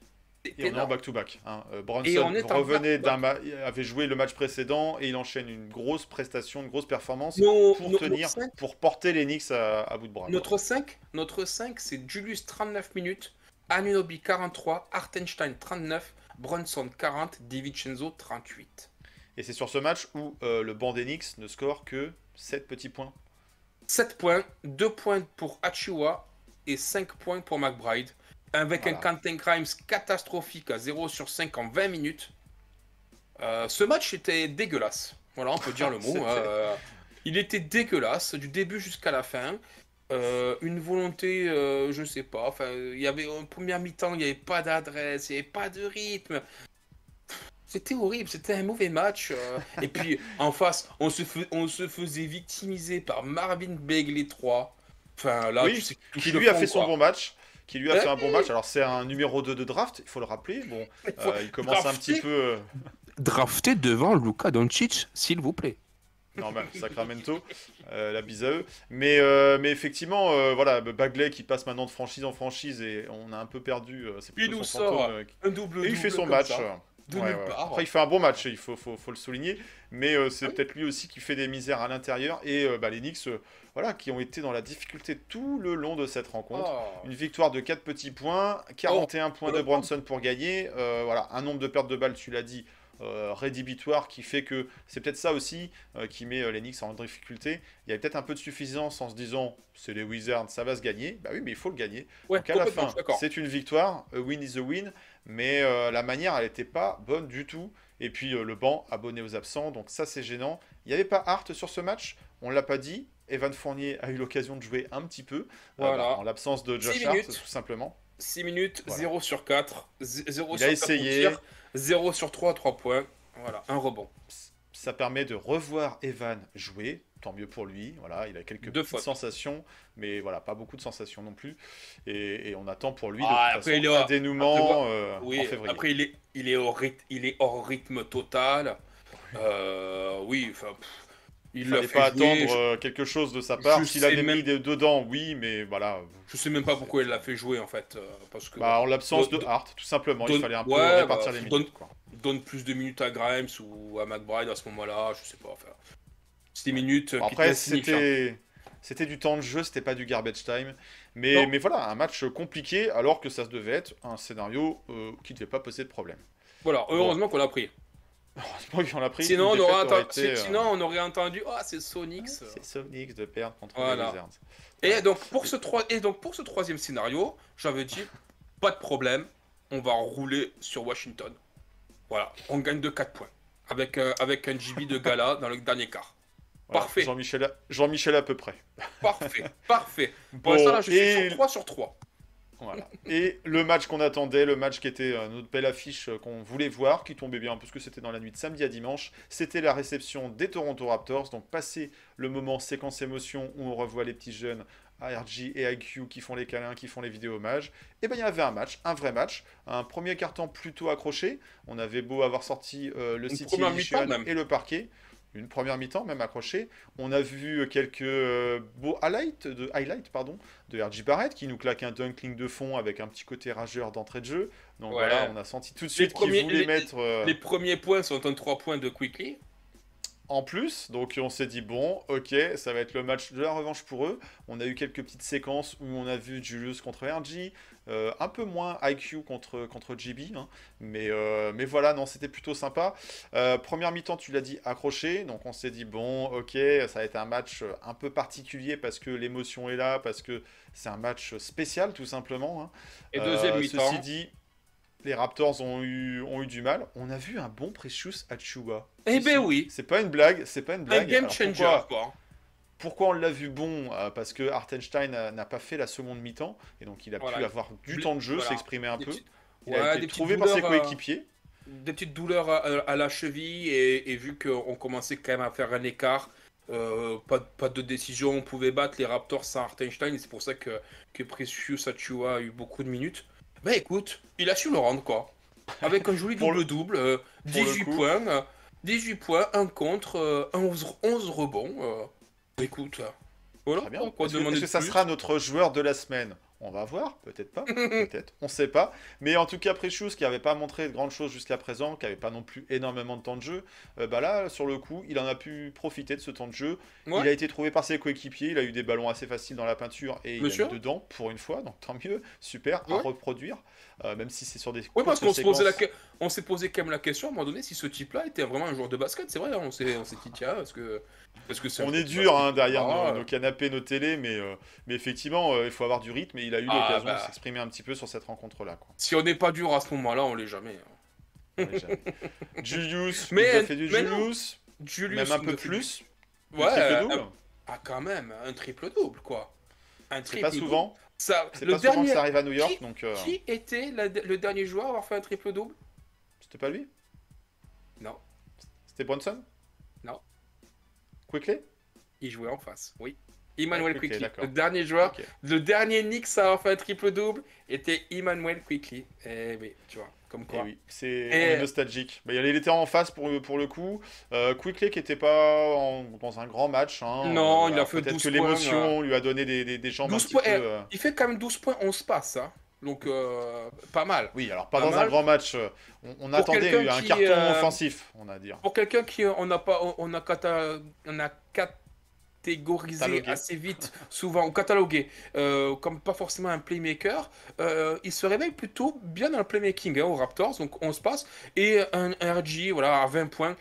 C: Et on est en back-to-back. hein. Euh, Bronson revenait d'un ma- avait joué le match précédent et il enchaîne une grosse prestation, une grosse performance
D: Nos-
C: pour
D: nos-
C: tenir,
D: nos
C: pour porter les Knicks à, à bout de bras.
D: Notre 5, notre 5 c'est Julius 39 minutes, Anunobi 43, Hartenstein 39, Brunson 40, DiVincenzo 38.
C: Et c'est sur ce match où euh, le banc des Knicks ne score que 7 petits points.
D: 7 points, 2 points pour Achiwa et 5 points pour McBride. Avec un. Quentin Grimes catastrophique à 0 sur 5 en 20 minutes. Euh, ce match était dégueulasse. Voilà, on peut dire le mot. Euh, il était dégueulasse du début jusqu'à la fin. Euh, une volonté, je sais pas. Enfin, il y avait en première mi-temps, il n'y avait pas d'adresse, il n'y avait pas de rythme. C'était horrible, c'était un mauvais match. Et puis en face, on se, fais- on se faisait victimiser par Marvin Bagley 3. Enfin là,
C: Oui,
D: tu sais plus
C: Qui lui a fait son bon match. Qui lui a
D: Ouais.
C: fait un bon match. Alors c'est un numéro 2 de draft, il faut le rappeler. Bon,
D: Faut-
C: euh, il commence un petit peu. euh,
E: Drafté devant Luka Doncic, s'il vous plaît.
C: Normal, Sacramento, euh, la bise à eux. Mais, euh, mais effectivement, euh, voilà, Bagley qui passe maintenant de franchise en franchise et on a un peu perdu. euh, c'est
D: Il nous
C: son
D: sort
C: fantôme, euh, qui-
D: Un double
C: Et il fait son match.
D: de
C: ouais,
D: part.
C: Après, il fait un bon match, il faut, faut, faut le souligner. Mais euh, c'est peut-être lui aussi qui fait des misères à l'intérieur. Et euh, bah, les Knicks, euh, voilà, qui ont été dans la difficulté tout le long de cette rencontre.
D: Oh.
C: Une victoire de 4 petits points, 41 points de
D: oh.
C: Bronson pour gagner. euh, voilà, un nombre de pertes de balles, tu l'as dit, euh, rédhibitoire qui fait que c'est peut-être ça aussi euh, qui met euh, les Knicks en difficulté. Il y avait peut-être un peu de suffisance en se disant c'est les Wizards, ça va se gagner. Bah oui, mais il faut le gagner.
D: Ouais,
C: Donc à la fin, c'est une victoire, a win is a win, mais la manière, elle n'était pas bonne du tout. Et puis le banc abonné aux absents, donc ça c'est gênant. Il n'y avait pas Hart sur ce match, on l'a pas dit. Evan Fournier a eu l'occasion de jouer un petit peu, euh,
D: Voilà.
C: bah, en l'absence de Josh Hart, tout simplement.
D: 6 minutes,
C: Voilà.
D: 0 sur 4, 0
C: Il
D: sur
C: a
D: 4
C: essayé.
D: 0 sur 3, 3 points. Voilà, un rebond.
C: Ça permet de revoir Evan jouer, tant mieux pour lui. Voilà, il a quelques
D: Deux
C: petites sensations, mais voilà, pas beaucoup de sensations non plus. Et, et on attend pour lui de
D: Ah,
C: toute
D: après,
C: façon,
D: il est-
C: un dénouement
D: après,
C: euh,
D: Oui,
C: en février.
D: après il est, il, est au rythme, il est hors rythme total. Euh, oui, enfin, pff, il l'a
C: fallait pas
D: jouer.
C: attendre euh, quelque chose de sa part. S'il avait
D: même-
C: mis dedans, oui, mais voilà.
D: Je sais même pas pourquoi il l'a fait jouer en fait. euh, parce que
C: Bah, en l'absence de
D: Donne-
C: Hart, tout simplement, il
D: donne-
C: fallait un peu
D: ouais,
C: répartir
D: bah,
C: les
D: donne-
C: minutes. quoi.
D: donne plus de minutes à Grimes ou à McBride à ce moment-là, je sais pas. Enfin, des minutes.
C: Bon,
D: qui
C: après,
D: hein.
C: c'était c'était du temps de jeu, c'était pas du garbage time. Mais,
D: Non.
C: mais voilà, un match compliqué, alors que ça devait être un scénario euh, qui ne devait pas poser de problème.
D: Voilà, heureusement qu'on l'a pris.
C: Heureusement qu'ils en a pris.
D: Sinon, on aurait
C: été, euh,
D: sinon, on aurait entendu, ah, c'est Sonics.
C: C'est Sonics de perdre contre
D: Voilà.
C: les Wizards.
D: Et donc, pour ce troi- et donc pour ce troisième scénario, j'avais dit, pas de problème, on va rouler sur Washington. Voilà, on gagne de 4 points. Avec, euh, avec un GB de gala dans le dernier quart.
C: Voilà,
D: Parfait.
C: Jean-Michel à... Jean-Michel à peu près.
D: Parfait, parfait. Pour
C: Bon,
D: l'instant, là, je suis sur 3 sur 3.
C: Voilà. Et le match qu'on attendait, le match qui était euh, notre belle affiche euh, qu'on voulait voir, qui tombait bien, puisque c'était dans la nuit de samedi à dimanche, c'était la réception des Toronto Raptors. Donc, passer le moment séquence émotion où on revoit les petits jeunes ARG et IQ qui font les câlins, qui font les vidéos hommages. Et bien, il y avait un match, un vrai match. Un premier carton plutôt accroché. On avait beau avoir sorti euh, le
D: Une
C: City Edition et le parquet. Une première mi-temps, même accroché. On a vu quelques euh, beaux highlights de, highlights, pardon, de RJ Barrett qui nous claque un dunkling de fond avec un petit côté rageur d'entrée de jeu. Donc
D: Ouais.
C: voilà, on a senti tout de suite qu'il voulait
D: les-
C: mettre euh,
D: Les premiers points sont un 3 points de Quickly.
C: en plus. Donc on s'est dit, bon, ok, ça va être le match de la revanche pour eux. On a eu quelques petites séquences où on a vu Julius contre RJ, euh, un peu moins IQ contre, contre GB. hein. Mais, euh, mais voilà, non, c'était plutôt sympa. Euh, première mi-temps, tu l'as dit, accroché. Donc on s'est dit, bon, ok, ça va être un match un peu particulier parce que l'émotion est là, parce que c'est un match spécial tout simplement. hein.
D: Et deuxième mi-temps.
C: Ceci dit, les Raptors ont eu, ont eu du mal. On a vu un bon Precious Achua.
D: Eh ben oui,
C: C'est pas une blague, c'est pas une
D: un
C: blague.
D: game
C: Alors,
D: changer.
C: pourquoi,
D: quoi.
C: Pourquoi on l'a vu bon Euh, Parce que Hartenstein n'a pas fait la seconde mi-temps et donc il a pu avoir du temps de jeu,
D: voilà.
C: s'exprimer un
D: Des
C: peu.
D: petites-
C: Il
D: ouais,
C: a été trouvé par ses
D: euh,
C: coéquipiers.
D: des petites douleurs à, à la cheville et, et vu qu'on commençait quand même à faire un écart, Euh, pas, de- pas de décision, on pouvait battre les Raptors sans Hartenstein, et c'est pour ça que, que Precious Achua a eu beaucoup de minutes. Bah écoute, il a su le rendre quoi. Avec un joli
C: Pour le-
D: double-double, euh,
C: pour le
D: 18
C: coup.
D: points, euh, 18 points, un contre, euh, 11, 11 rebonds. Écoute, euh, voilà,
C: Très bien. Est-ce que, ça
D: plus
C: sera notre joueur de la semaine? On va voir, peut-être pas, peut-être, on sait pas. Mais en tout cas, Precious, qui n'avait pas montré de grandes choses jusqu'à présent, qui n'avait pas non plus énormément de temps de jeu, euh, bah là, sur le coup, il en a pu profiter de ce temps de jeu.
D: Ouais.
C: Il a été trouvé par ses coéquipiers, il a eu des ballons assez faciles dans la peinture et il
D: Monsieur
C: mis dedans pour une fois, donc tant mieux, super, à reproduire, euh, même si c'est sur des
D: Oui, parce qu'on que- s'est posé quand même la question à un moment donné si ce type-là était vraiment un joueur de basket. C'est vrai, hein, on s'est dit tiens, parce que parce que
C: On est dur hein, derrière
D: Ah,
C: nos, canapés, nos télés, mais, euh, mais effectivement, euh, il faut avoir du rythme et il a eu
D: Ah,
C: l'occasion
D: bah.
C: de s'exprimer un petit peu sur cette rencontre-là.
D: Si on n'est pas dur à ce moment-là, on l'est jamais. hein.
C: On est jamais. Julius,
D: Mais-
C: il a fait du
D: mais non.
C: Julius,
D: Julius
C: même un peu plus.
D: Ouais, un- ah quand même, un triple double quoi. Un triple
C: pas souvent,
D: Ça,
C: c'est
D: le
C: pas souvent que
D: dernier.
C: ça arrive à New York,
D: qui-
C: donc euh,
D: Qui était la- le dernier joueur à avoir fait un triple double?
C: C'était pas lui?
D: Non,
C: C'était Bronson
D: Non.
C: Quickly?
D: Il jouait en face. Oui. Emmanuel
C: Ouais, Quickley,
D: Quickly. Le dernier joueur, le dernier Knicks à avoir fait un triple double était Emmanuel Quickly. Eh oui, tu vois, comme
C: Eh oui, c'est nostalgique. Bah, il était en face pour, pour le coup. Euh, Quickly qui était pas en- dans un grand match. hein.
D: Non,
C: Euh,
D: il a fait
C: Peut-être
D: 12
C: que l'émotion lui a donné des, des, des jambes
D: 12
C: un petit
D: points,
C: peu.
D: eh,
C: euh,
D: Il fait quand même 12 points, 11 passes. Hein. Donc, euh, pas mal.
C: Oui, alors pas
D: Pas
C: dans un grand match. euh, On, on attendait un
D: qui,
C: carton
D: euh,
C: offensif, on a dire.
D: Pour quelqu'un qui euh, on n'a pas, on- a, cata- on a catégorisé assez vite, souvent, ou catalogué, euh, comme pas forcément un playmaker, euh, il se réveille plutôt bien dans le playmaking hein, aux Raptors, donc 11 passes, et un RG voilà, à 20 points.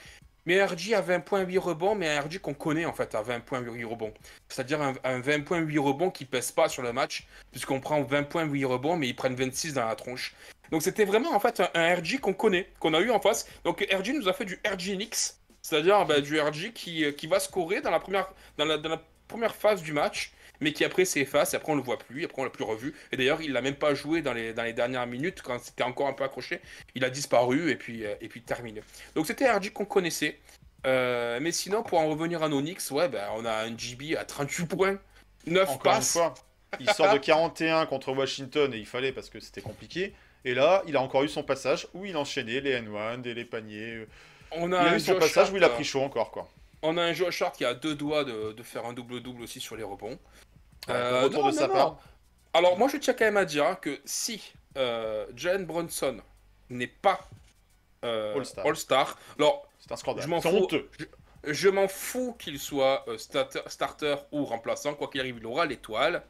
D: Mais RG à 20 points 8 rebonds, mais un RG qu'on connaît en fait à 20 points 8 rebonds. C'est-à-dire un, un 20 points 8 rebonds qui pèse pas sur le match, puisqu'on prend 20 points 8 rebonds, mais ils prennent 26 dans la tronche. Donc c'était vraiment en fait un, un RG qu'on connaît, qu'on a eu en face. Donc RG nous a fait du RG Nix, c'est-à-dire bah, du RG qui, euh, qui va scorer dans la, première, dans, la, dans la première phase du match, mais qui après s'efface, et après on le voit plus, après on l'a plus revu. Et d'ailleurs il l'a même pas joué dans les, dans les dernières minutes, quand c'était encore un peu accroché, il a disparu et puis, euh, et puis terminé. Donc c'était RG qu'on connaissait. Euh, mais sinon, pour en revenir à nos Knicks, ouais, bah, on a un GB à 38 points, 9
C: Encore une
D: passes.
C: fois, il sort de 41 contre Washington et il fallait parce que c'était compliqué. Et là, il a encore eu son passage où il enchaînait les N1 et les paniers.
D: On
C: Il
D: a,
C: a
D: un
C: eu son
D: Josh
C: passage où il a pris chaud encore, quoi.
D: On a un Josh Hart qui a deux doigts de, de faire un double-double aussi sur les rebonds.
C: Ouais,
D: Euh,
C: retour
D: non,
C: de
D: non,
C: sa
D: non.
C: part.
D: Alors moi je tiens quand même à dire que si euh, Jalen Brunson n'est pas euh,
C: All-Star.
D: Alors
C: C'est un scandale.
D: Je m'en fous.
C: honteux.
D: je m'en fous qu'il soit euh, starter, starter ou remplaçant, quoi qu'il arrive, il aura l'étoile.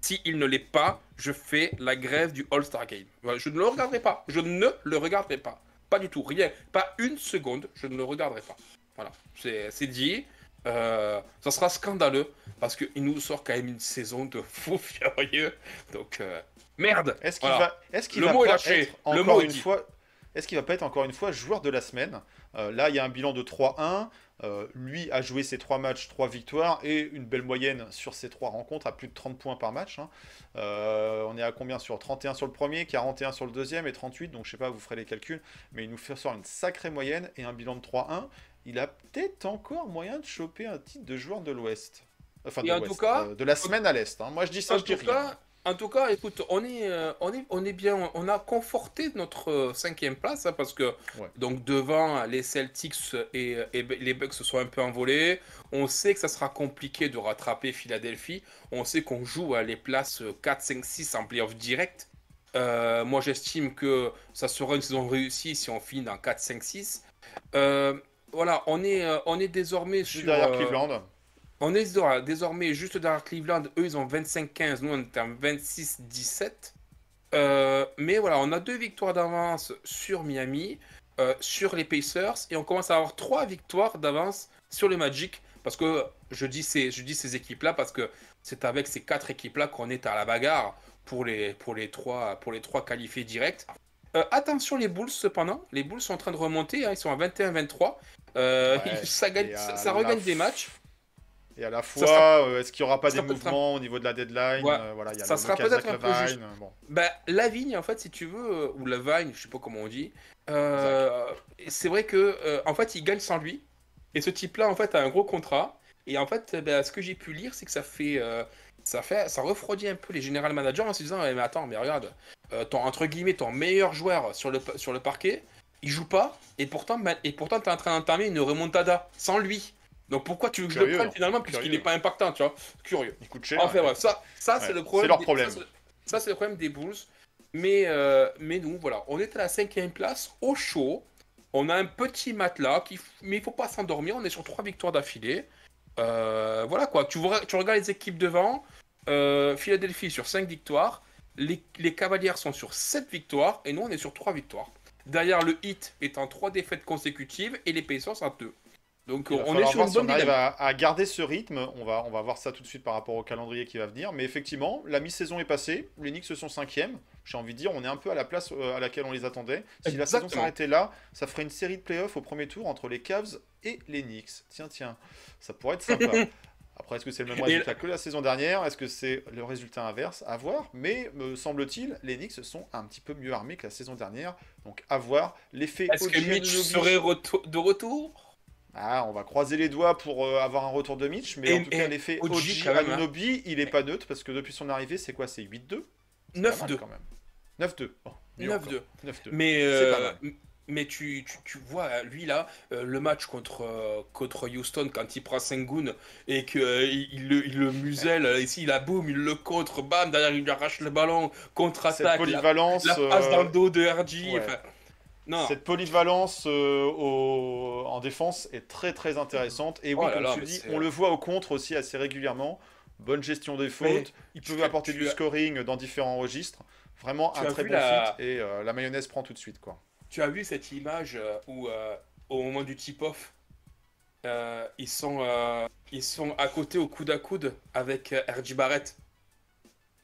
D: Si il ne l'est pas, je fais la grève du All-Star Game. Je ne le regarderai pas. Je ne le regarderai pas. Pas du tout. Rien. Pas une seconde. Je ne le regarderai pas. Voilà. C'est dit. Euh, ça sera scandaleux parce qu'il nous sort quand même une saison de fou furieux. Donc, euh, merde.
C: Est-ce qu'il
D: Voilà.
C: va, est-ce qu'il
D: Le
C: va
D: mot
C: pas
D: lâché.
C: être
D: Le
C: encore
D: mot
C: une
D: dit.
C: fois, est-ce qu'il va pas être encore une fois joueur de la semaine? Euh, Là, il y a un bilan de 3-1. Euh, lui a joué ses trois matchs, trois victoires et une belle moyenne sur ses trois rencontres à plus de 30 points par match. hein. Euh, on est à combien sur 31 sur le premier, 41 sur le deuxième et 38. Donc je sais pas, vous ferez les calculs, mais il nous fait sort une sacrée moyenne et un bilan de 3-1. Il a peut-être encore moyen de choper un titre de joueur de l'Ouest. Enfin, de
D: en
C: l'Ouest,
D: tout cas-
C: euh, de la semaine à l'Est. hein. Moi, je dis ça,
D: en
C: je dis
D: tout
C: rien.
D: cas, en tout cas, écoute, on est, euh, on est, on est bien, on a conforté notre euh, cinquième place hein, parce que
C: Ouais.
D: donc devant les Celtics et, et les Bucks se sont un peu envolés. On sait que ça sera compliqué de rattraper Philadelphie. On sait qu'on joue à les places 4, 5, 6 en playoff direct. Euh, moi, j'estime que ça sera une saison réussie si on finit dans 4, 5, 6. Euh, voilà, on est, euh, on est désormais sur.
C: derrière
D: euh,
C: Cleveland.
D: On est désormais- juste derrière Cleveland. Eux, ils ont 25-15. Nous, on est en 26-17. Euh, mais voilà, on a deux victoires d'avance sur Miami, euh, sur les Pacers, et on commence à avoir trois victoires d'avance sur le Magic. Parce que je dis ces, je dis ces équipes-là parce que c'est avec ces quatre équipes-là qu'on est à la bagarre pour les, pour les, trois, pour les trois qualifiés directs. Euh, attention les Bulls cependant, les Bulls sont en train de remonter, hein, ils sont à 21-23. Euh,
C: Ouais,
D: ça, gagne,
C: et
D: ça,
C: à
D: ça
C: la
D: regagne
C: f-
D: des matchs.
C: Et à la fois,
D: sera-
C: euh, est-ce qu'il n'y aura pas
D: ça
C: des mouvements au niveau de la deadline
D: Ouais,
C: Euh, Voilà, il y a
D: ça
C: le
D: sera peut-être un peu juste.
C: Bon.
D: Bah, la vigne, en fait, si tu veux, euh, ou la vigne, je sais pas comment on dit, c'est vrai que, en fait, il gagne sans lui. Et ce type-là, en fait, a un gros contrat. Et en fait, ben, ce que j'ai pu lire, c'est que ça fait, ça fait, ça refroidit un peu les général managers en se disant, Eh, mais attends, mais regarde, euh, ton entre guillemets ton meilleur joueur sur le sur le parquet, il joue pas, et pourtant, et pourtant, t'es en train d'entamer une remontada sans lui. Donc pourquoi tu veux que je le prenne finalement puisqu'il n'est pas impactant, tu vois Curieux.
C: Il coûte cher.
D: Enfin bref, ça, ça c'est le problème.
C: c'est leur
D: des-
C: problème.
D: Ça, c'est- le problème des Bulls. Mais, euh, mais nous, voilà, on est à la cinquième place, au chaud. On a un petit matelas, qui... mais il faut pas s'endormir. On est sur trois victoires d'affilée. Euh, voilà quoi. Tu, vois, tu regardes les équipes devant. Euh, Philadelphie sur 5 victoires. Les, les Cavaliers sont sur 7 victoires. Et nous, on est sur 3 victoires. Derrière, le Heat est en 3 défaites consécutives. Et les Pacers en 2. Donc, on est sur une bonne dynamique.
C: à, à garder ce rythme. On va, on va voir ça tout de suite par rapport au calendrier qui va venir. Mais effectivement, la mi-saison est passée. Les Knicks sont cinquième. J'ai envie de dire, on est un peu à la place euh, à laquelle on les attendait. Si la saison s'arrêtait là, ça ferait une série de playoffs au premier tour entre les Cavs et les Knicks. Tiens, tiens, ça pourrait être sympa. Après, est-ce que c'est le même résultat que la saison dernière? Est-ce que c'est le résultat inverse? À voir. Mais me semble-t-il, les Knicks sont un petit peu mieux armés que la saison dernière. Donc à voir. L'effet
D: Est-ce que Mitch serait retou- de retour?
C: Ah, on va croiser les doigts pour euh, avoir un retour de Mitch, mais
D: Et-
C: en tout
D: et
C: cas, l'effet
D: OG,
C: OG,
D: même, hein.
C: Il est pas neutre parce que depuis son arrivée, c'est quoi C'est 8-2 C'est pas mal,
D: 9-2.
C: quand même. 9-2. Oh, mieux
D: 9-2.
C: encore. 9-2.
D: Mais,
C: pas
D: euh,
C: mal.
D: mais tu, tu, tu vois, lui là, euh, le match contre, euh, contre Houston, quand il prend Sengun et qu'il il, il le, muselle, euh, ici il a boum, il le contre, bam, derrière il lui arrache le ballon, contre-attaque, la,
C: polyvalence,
D: la passe
C: euh,
D: dans le dos de RG.
C: ouais.
D: Non,
C: cette polyvalence euh, au- en défense est très très intéressante. Et oui,
D: Oh là
C: comme
D: là,
C: tu
D: mais
C: dis, on le voit au contre aussi assez régulièrement. Bonne gestion des
D: Mais
C: fautes. Il
D: tu
C: peut apporter du
D: as-
C: scoring dans différents registres. Vraiment
D: Tu
C: un très bon
D: la-
C: fit. Et euh, la mayonnaise prend tout de suite. quoi.
D: tu as vu cette image euh, où, euh, au moment du tip-off, euh, ils, sont, euh, ils sont à côté au coude à coude avec euh, RG Barrett.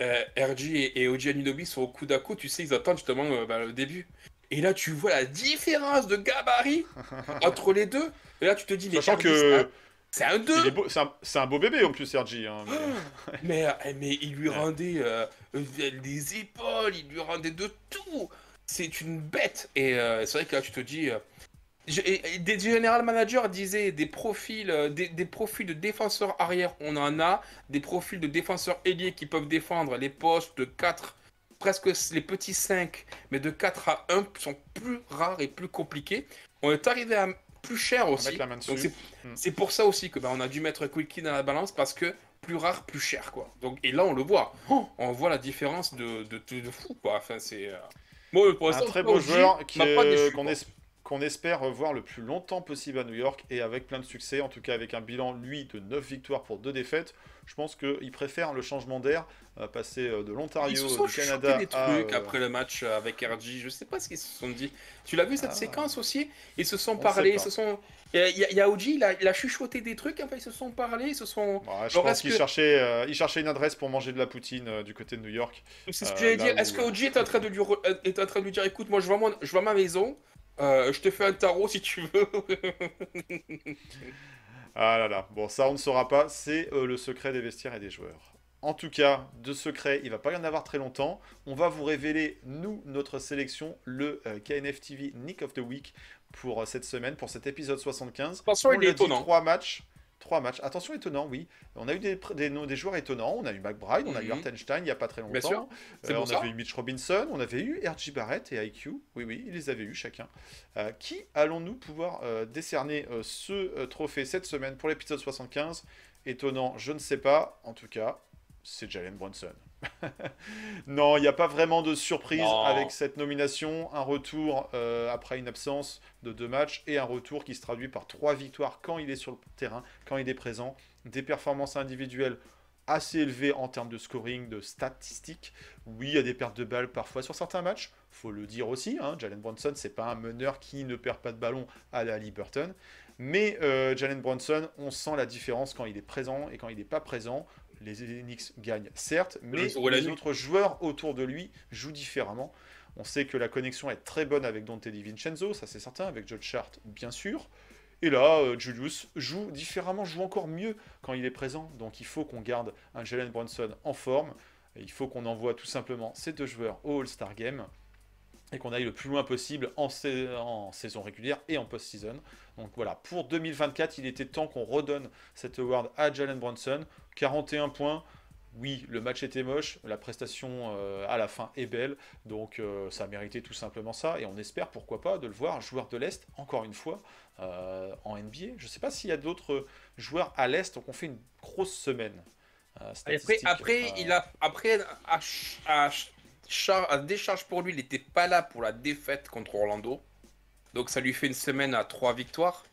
D: Euh, RG et, et Anunoby sont au coude à coude, tu sais, ils attendent justement euh, bah, le début. Et là, tu vois la différence de gabarit entre les deux. Et là, tu te dis, mais
C: Sachant que
D: c'est un
C: il
D: 2
C: est beau- c'est un, beau bébé en plus, Sergi. hein, mais-
D: mais, euh, mais il lui rendait euh, euh, des épaules, il lui rendait de tout. C'est une bête. Et euh, c'est vrai que là, tu te dis. euh, je- et- et des général managers disaient des profils, des, des profils de défenseurs arrière, on en a. Des profils de défenseurs ailiers qui peuvent défendre les postes de 4, presque les petits 5, mais de 4 à 1 sont plus rares et plus compliqués. On est arrivé à plus cher aussi. c'est
C: Hmm.
D: c'est pour ça aussi que bah, on a dû mettre Quickie dans la balance parce que plus rare, plus cher quoi. Donc et là on le voit, Oh, on voit la différence de de, de, de fou quoi. Enfin c'est euh, pour
C: un très beau joueur qu'on espère voir le plus longtemps possible à New York et avec plein de succès, en tout cas avec un bilan, lui, de 9 victoires pour 2 défaites. Je pense qu'il préfère le changement d'air, passer euh, de l'Ontario,
D: chutés
C: Canada
D: des trucs
C: euh,
D: après le match avec RG. Je sais pas ce qu'ils se sont dit. Tu l'as vu cette
C: Ah.
D: séquence aussi? Ils se sont parlé, ils se sont. Il y, a- OG, il a, il a chuchoté des trucs. Enfin ils se sont parlé, ils se sont.
C: je
D: Alors,
C: pense qu'il
D: que-
C: cherchait, euh, il cherchait une adresse pour manger de la poutine euh, du côté de New York.
D: C'est ce que j'allais dire.
C: où-
D: Est-ce que OG est en train de lui re- est en train de lui dire écoute moi je vends mon- je vends ma maison. euh, je te fais un tarot si tu veux.
C: Ah là là, bon ça on ne saura pas, c'est le secret des vestiaires et des joueurs. En tout cas, de secret, il va pas y en avoir très longtemps. On va vous révéler, nous, notre sélection, le euh, KNF TV Nick of the Week pour euh, cette semaine, pour cet épisode 75.
D: Attention,
C: On
D: il est étonnant.
C: Trois matchs. Trois matchs. Attention, étonnant, oui. On a eu des, des, des joueurs étonnants. On a eu McBride, on a eu
D: Mhm.
C: Hartenstein il n'y a pas très longtemps.
D: Bien sûr. C'est
C: Euh, on
D: ça.
C: avait eu Mitch Robinson, on avait eu RJ Barrett et IQ. Oui, oui, ils les avaient eu chacun. Euh, qui allons-nous pouvoir euh, décerner ce trophée cette semaine pour l'épisode 75 Étonnant, je ne sais pas. En tout cas, c'est Jalen Brunson. non, il n'y a pas vraiment de surprise
D: Non.
C: avec cette nomination. Un retour euh, après une absence de deux matchs et un retour qui se traduit par trois victoires quand il est sur le terrain, quand il est présent. Des performances individuelles assez élevées en termes de scoring, de statistiques. Oui, il y a des pertes de balles parfois sur certains matchs. faut le dire aussi. Hein, Jalen Brunson, c'est pas un meneur qui ne perd pas de ballon à la Liberton. Mais euh, Jalen Brunson, on sent la différence quand il est présent et quand il n'est pas présent. Les Knicks gagnent, certes, mais les autres joueurs autour de lui jouent différemment. On sait que la connexion est très bonne avec Dante DiVincenzo, ça c'est certain, avec Joe Chart, bien sûr. Et là, euh, Julius joue différemment, joue encore mieux quand il est présent. Donc il faut qu'on garde un Jalen Brunson en forme. Et il faut qu'on envoie tout simplement ces deux joueurs au All-Star Game. Et qu'on aille le plus loin possible en, sa- en saison régulière et en post-season. Donc voilà, pour 2024, il était temps qu'on redonne cet award à Jalen Brunson. 41 points. Oui, le match était moche, la prestation euh, à la fin est belle, donc euh, ça a mérité tout simplement ça, et on espère, pourquoi pas, de le voir joueur de l'Est, encore une fois, euh, en NBA. Je ne sais pas s'il y a d'autres joueurs à l'Est, donc on fait une grosse semaine.
D: Après, après, il a, après à, à char- à décharge pour lui, il n'était pas là pour la défaite contre Orlando. Donc ça lui fait une semaine à trois victoires.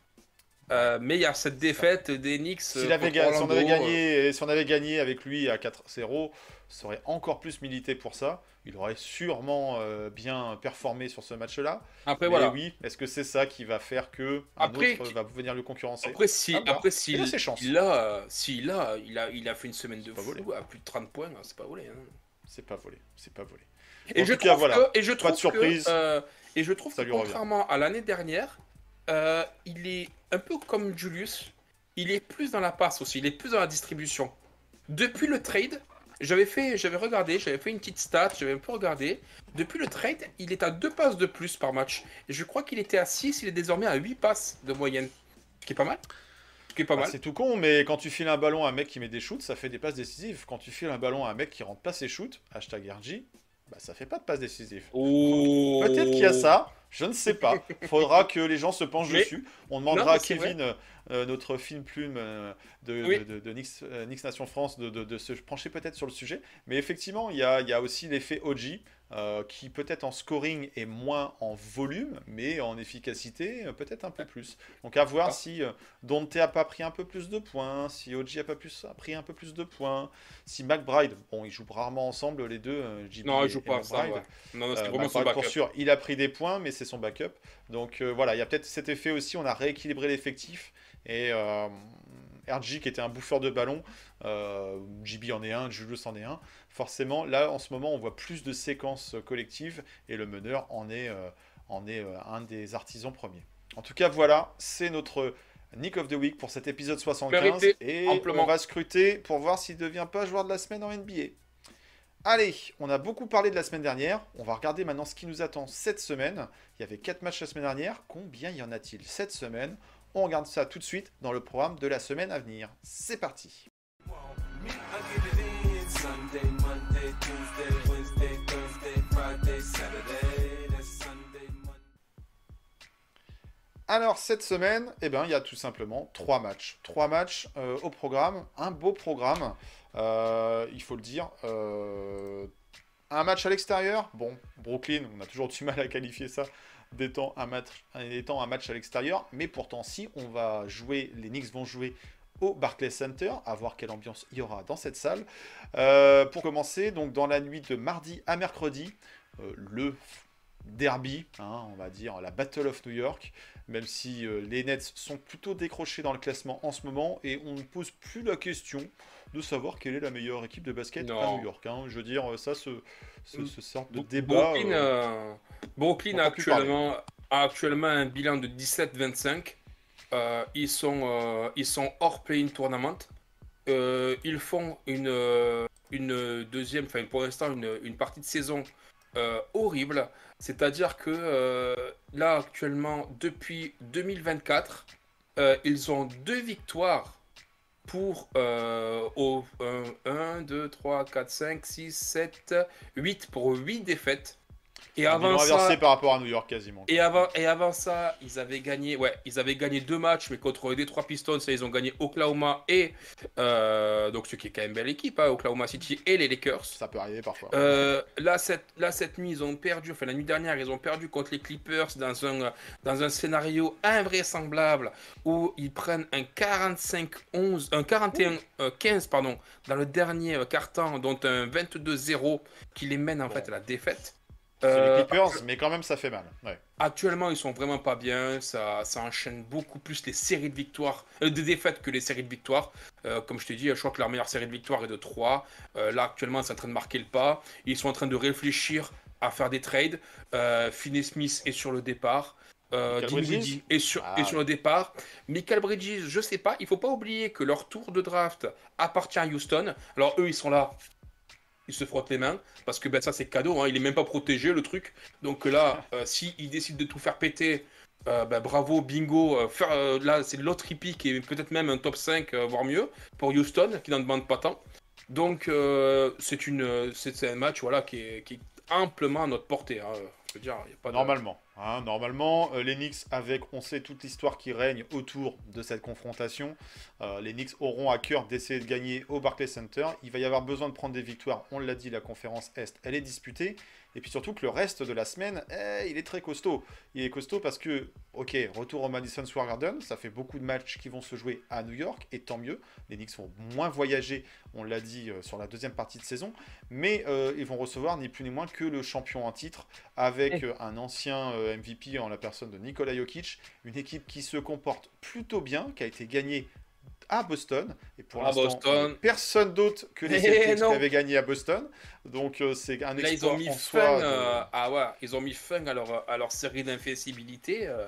D: Euh, mais il y a cette défaite des Knicks.
C: S'il
D: euh,
C: avait si, on
D: Orlando,
C: avait
D: euh,
C: gagné, si on avait gagné avec lui à 4-0, ça aurait encore plus milité pour ça. Il aurait sûrement euh, bien performé sur ce match-là.
D: Après,
C: Mais
D: voilà.
C: oui, est-ce que c'est ça qui va faire que un
D: Après,
C: autre va venir le concurrencer?
D: Après, si, après,
C: Il
D: s'il
C: a ses chances.
D: il a, euh, s'il a, il a, il a fait une semaine de fou
C: volé.
D: à plus de 30 points, hein, c'est pas volé. hein.
C: C'est pas volé, c'est pas volé.
D: Et
C: En
D: je
C: cas,
D: trouve
C: voilà.
D: que, et je
C: Pas de
D: trouve
C: surprise.
D: que, euh, et je trouve
C: Ça
D: que
C: lui revient.
D: contrairement à l'année dernière, euh, il est un peu comme Julius. Il est plus dans la passe aussi. Il est plus dans la distribution. Depuis le trade, j'avais fait, j'avais regardé, j'avais fait une petite stat, j'avais un peu regardé. Depuis le trade, il est à deux passes de plus par match. Et je crois qu'il était à 6, il est désormais à 8 passes de moyenne. Ce qui est pas mal. Ce qui est pas mal.
C: c'est tout con, mais quand tu files un ballon à un mec qui met des shoots, ça fait des passes décisives. Quand tu files un ballon à un mec qui rentre pas ses shoots, hashtag RG, bah ça fait pas de passes décisives.
D: Oh.
C: Peut-être qu'il y a ça, je ne sais pas. Faudra que les gens se penchent
D: Mais-
C: dessus. On demandera
D: Non,
C: à Kevin, euh, euh, notre film plume euh, de,
D: Oui.
C: de, de- de Nix, euh, Nix Nation France, de, se pencher peut-être sur le sujet. Mais effectivement, il y a, il y a aussi l'effet OG, euh, qui peut-être en scoring est moins en volume, mais en efficacité euh, peut-être un peu plus. Donc à voir
D: Ah.
C: si euh, Dante a pas pris un peu plus de points, si OG a pas plus, a pris un peu plus de points, si McBride, bon, ils jouent rarement ensemble les deux, JB
D: Non,
C: et-
D: il joue
C: et
D: pas ça.
C: McBride.
D: ouais. Non, non, c'est vraiment son
C: McBride, pour
D: backup.
C: sûr, il a pris des points, mais c'est son backup. Donc voilà, il y a peut-être cet effet aussi, on a rééquilibré l'effectif. Et RG, qui était un bouffeur de ballon, euh, JB en est un, Julius en est un. Forcément, là, en ce moment, on voit plus de séquences collectives, et le meneur en est, euh, en est euh, un des artisans premiers. En tout cas, voilà, c'est notre Nick of the Week pour cet épisode 75.
D: Mérité,
C: et
D: amplement.
C: on va scruter pour voir s'il ne devient pas joueur de la semaine en NBA. Allez, on a beaucoup parlé de la semaine dernière. On va regarder maintenant ce qui nous attend cette semaine. Il y avait 4 matchs la semaine dernière. Combien y en a-t-il cette semaine? On regarde ça tout de suite dans le programme de la semaine à venir. C'est parti. Alors cette semaine, eh ben, il y a tout simplement 3 matchs. 3 matchs euh, au programme. Un beau programme, euh, il faut le dire. Euh, un match à l'extérieur. Bon, Brooklyn, on a toujours du mal à qualifier ça d'étant un match, étant un match à l'extérieur. Mais pourtant, si on va jouer, les Knicks vont jouer au Barclays Center, à voir quelle ambiance il y aura dans cette salle. Euh, pour commencer, donc dans la nuit de mardi à mercredi, euh, le derby, hein, on va dire la Battle of New York, même si euh, les Nets sont plutôt décrochés dans le classement en ce moment et on ne pose plus la question de savoir quelle est la meilleure équipe de basket à. New York. hein. Je veux dire, ça, ce, ce, ce sort de débat.
D: Brooklyn,
C: euh,
D: euh, Brooklyn a actuellement, a actuellement un bilan de 17-25. Euh, ils, sont, euh, ils sont hors play-in tournament. Euh, ils font une, euh, une deuxième, enfin pour l'instant, une, une partie de saison euh, horrible. C'est-à-dire que euh, là, actuellement, depuis 2024, euh, ils ont deux victoires pour euh, au, 1, 2, 3, 4, 5, 6, 7, 8 pour 8 défaites. Et avant
C: bilan
D: ça,
C: inversé par rapport à New York quasiment.
D: et avant, et avant ça, ils avaient gagné, ouais, ils avaient gagné deux matchs, mais contre les Detroit Pistons, ça, ils ont gagné Oklahoma et euh, donc ce qui est quand même belle équipe, hein, Oklahoma City et les Lakers.
C: Ça peut arriver parfois.
D: Euh, là, cette, là, cette nuit, ils ont perdu, enfin la nuit dernière, ils ont perdu contre les Clippers dans un, dans un scénario invraisemblable où ils prennent un 45-11, un 41-15, pardon, dans le dernier euh, quart-temps, dont un 22-0 qui les mène en
C: Bon.
D: fait à la défaite. Euh,
C: les Clippers, mais quand même ça fait mal. Ouais.
D: Actuellement, ils sont vraiment pas bien. Ça, ça enchaîne beaucoup plus les séries de victoires, euh, de défaites que les séries de victoires. Euh, comme je t'ai dit, je crois que leur meilleure série de victoires est de 3. Euh, là, actuellement, c'est en train de marquer le pas. Ils sont en train de réfléchir à faire des trades. Finney Smith est sur le départ. Euh, Dinwiddie est sur,
C: Ah.
D: est sur le départ. Michael Bridges, je sais pas. Il faut pas oublier que leur tour de draft appartient à Houston. Alors eux, ils sont là. Il se frotte les mains, parce que ben, ça c'est cadeau, hein, il est même pas protégé le truc. Donc là, euh, si il décide de tout faire péter, euh, ben, bravo, bingo, euh, faire, euh, là c'est l'autre hippie qui est peut-être même un top 5, euh, voire mieux, pour Houston, qui n'en demande pas tant. Donc euh, c'est une, c'est c'est un match voilà, qui, est, qui est amplement à notre portée. hein.
C: Normalement. hein, normalement, euh, les Knicks, avec, on sait toute l'histoire qui règne autour de cette confrontation, euh, les Knicks auront à cœur d'essayer de gagner au Barclays Center. Il va y avoir besoin de prendre des victoires. On l'a dit, la conférence Est, elle est disputée. Et puis surtout que le reste de la semaine, eh, il est très costaud. Il est costaud parce que, ok, retour au Madison Square Garden, ça fait beaucoup de matchs qui vont se jouer à New York, et tant mieux. Les Knicks vont moins voyager, on l'a dit, euh, sur la deuxième partie de saison. Mais euh, ils vont recevoir ni plus ni moins que le champion en titre, avec euh, un ancien MVP en la personne de Nikola Jokic. Une équipe qui se comporte plutôt bien, qui a été gagnée à Boston. Et pour l'instant, euh, personne d'autre que les
D: Eh
C: Celtics qui
D: non.
C: avaient gagné à Boston. Donc euh, c'est un
D: Là, ils
C: exploit
D: ont mis
C: en
D: fin,
C: soi. de-
D: euh, ah ouais, ils ont mis fin à leur, à leur série d'infaillibilité. euh.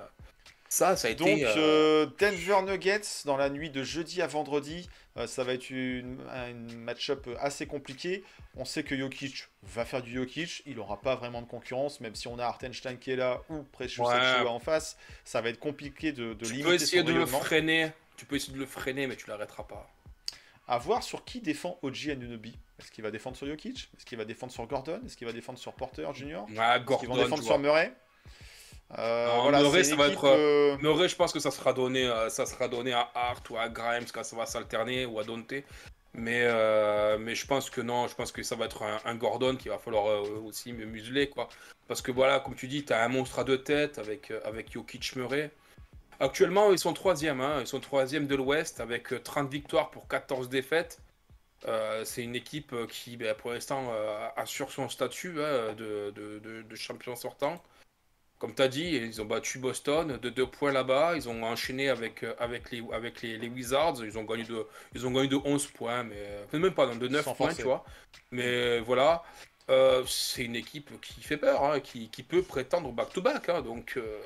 D: Ça, ça a
C: Donc
D: été. euh,
C: Denver Nuggets dans la nuit de jeudi à vendredi, ça va être une, une match-up assez compliqué. On sait que Jokic va faire du Jokic, il n'aura pas vraiment de concurrence, même si on a Hartenstein qui est là ou Precious
D: Ouais.
C: En face, ça va être compliqué de, de
D: tu
C: limiter
D: peux essayer
C: son
D: de le freiner. Tu peux essayer de le freiner, mais tu l'arrêteras pas.
C: À voir sur qui défend OG Anunoby. Est-ce qu'il va défendre sur Jokic? Est-ce qu'il va défendre sur Gordon? Est-ce qu'il va défendre sur Porter Jr.
D: Ouais,
C: Est-ce qu'ils vont
D: Gordon,
C: défendre sur. Murray? Euh,
D: Non,
C: voilà,
D: Murray,
C: c'est
D: ça
C: une
D: va
C: équipe,
D: être, euh,
C: euh,
D: Murray, je pense que ça sera donné, euh, ça sera donné à Hart ou à Grimes quand ça va s'alterner ou à Dante. Mais, euh, mais je pense que non, je pense que ça va être un, un Gordon qu'il va falloir euh, aussi me museler quoi. Parce que voilà, comme tu dis, tu as un monstre à deux têtes avec, euh, avec Jokic Murray. Actuellement, ils sont troisième, hein, ils sont troisième de l'Ouest avec euh, 30 victoires pour 14 défaites. Euh, c'est une équipe euh, qui, ben, pour l'instant, euh, assure son statut hein, de, de- de- de champion sortant. Comme tu as dit, ils ont battu Boston de deux points là-bas. Ils ont enchaîné avec, euh, avec, les, avec les, les Wizards. Ils ont, gagné de, ils ont gagné de 11 points, mais euh, même pas, non, de 9
C: Sans
D: points,
C: forcer.
D: tu vois. Mais euh, voilà, Euh, c'est une équipe qui fait peur, hein, qui, qui peut prétendre back-to-back. hein, donc, euh,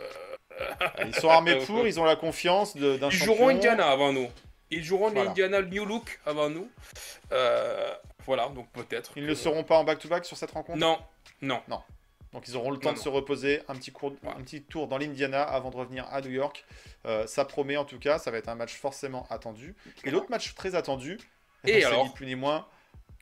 C: Ils sont armés pour, ils ont la confiance d'un
D: ils
C: champion.
D: joueront Indiana avant nous. Ils joueront
C: Voilà.
D: l'Indiana New Look avant nous. Euh, voilà, donc peut-être.
C: Ils
D: que-
C: ne seront pas en back-to-back sur cette rencontre?
D: Non, non.
C: Donc ils auront le temps
D: Non,
C: de
D: non.
C: se reposer, un petit, cours,
D: Ouais.
C: un petit tour dans l'Indiana avant de revenir à New York. Euh, ça promet en tout cas, ça va être un match forcément attendu. Et l'autre match très attendu,
D: Et alors
C: ni plus ni moins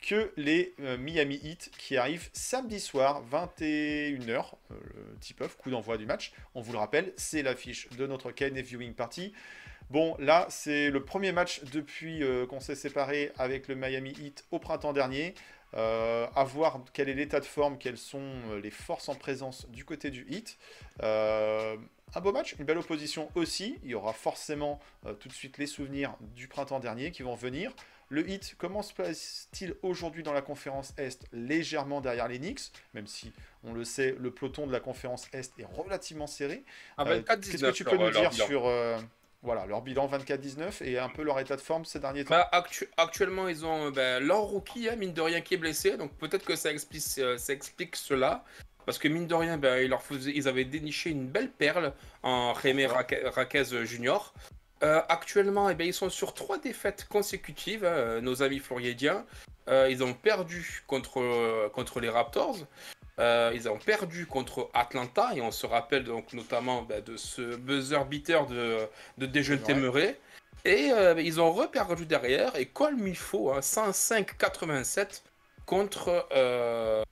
C: que les euh, Miami Heat qui arrivent samedi soir, 21h, euh, le tip-off, coup d'envoi du match. On vous le rappelle, c'est l'affiche de notre KNF Viewing Party. Bon, là, c'est le premier match depuis euh, qu'on s'est séparé avec le Miami Heat au printemps dernier. À voir quel est l'état de forme, quelles sont les forces en présence du côté du Heat. Un beau match, une belle opposition aussi. Il y aura forcément tout de suite les souvenirs du printemps dernier qui vont venir. Le Heat, comment se passe-t-il aujourd'hui dans la conférence Est Légèrement derrière les Knicks, même si on le sait, le peloton de la conférence Est est relativement serré.
D: Ah,
C: Euh,
D: 24-19,
C: Qu'est-ce que tu peux nous dire
D: bilan.
C: sur euh, voilà, leur bilan 24-19 et un peu leur état de forme ces derniers temps?
D: Bah, actu- actuellement, ils ont ben, leur rookie, hein, mine de rien, qui est blessé. Donc peut-être que ça explique, euh, ça explique cela. Parce que mine de rien, ben, ils, leur faisaient- ils avaient déniché une belle perle en Rémé Raque- Raquez Junior. Euh, actuellement, eh ben, ils sont sur trois défaites consécutives, hein, nos amis floridiens. Euh, ils ont perdu contre, euh, contre les Raptors. Ils ont perdu contre Atlanta et on se rappelle donc notamment ben, de ce buzzer beater de, de
C: Ouais.
D: Murray. Et euh, ils ont reperdu derrière et comme il faut, hein, 105-87 contre,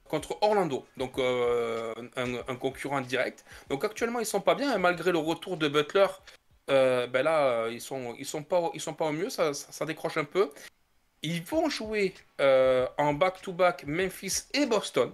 D: contre Orlando, donc un, un concurrent direct. Donc actuellement ils sont pas bien, hein, malgré le retour de Butler. Euh, ben là, euh, ils sont, ils sont pas, ils sont pas au mieux, ça, ça, ça décroche un peu. Ils vont jouer euh, en back-to-back Memphis et Boston.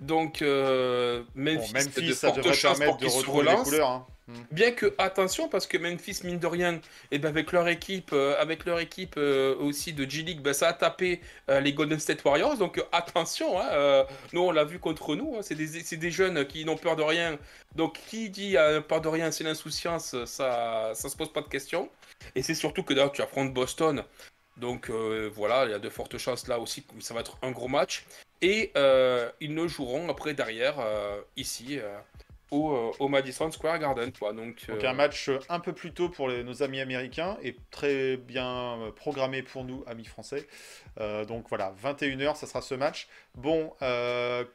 D: Donc euh,
C: Bon,
D: Memphis, a
C: Memphis,
D: de
C: ça devrait permettre
D: pour
C: de retrouver les couleurs. hein.
D: Bien que attention parce que Memphis mine de rien et ben avec leur équipe euh, avec leur équipe euh, aussi de G League ben, ça a tapé euh, les Golden State Warriors. Donc attention hein, nous on l'a vu contre nous hein, c'est des, des jeunes qui n'ont peur de rien. Donc qui dit peur de rien c'est l'insouciance ça ça se pose pas de questions. Et c'est surtout que d'ailleurs tu affrontes Boston. Donc voilà il y a de fortes chances là aussi que ça va être un gros match. Et ils ne joueront après derrière ici au, euh, au Madison Square Garden. Quoi. Donc, euh,
C: un match euh, un peu plus tôt pour nos amis américains et très bien programmé pour nous, amis français. Donc voilà, 21h, ça sera ce match. Bon,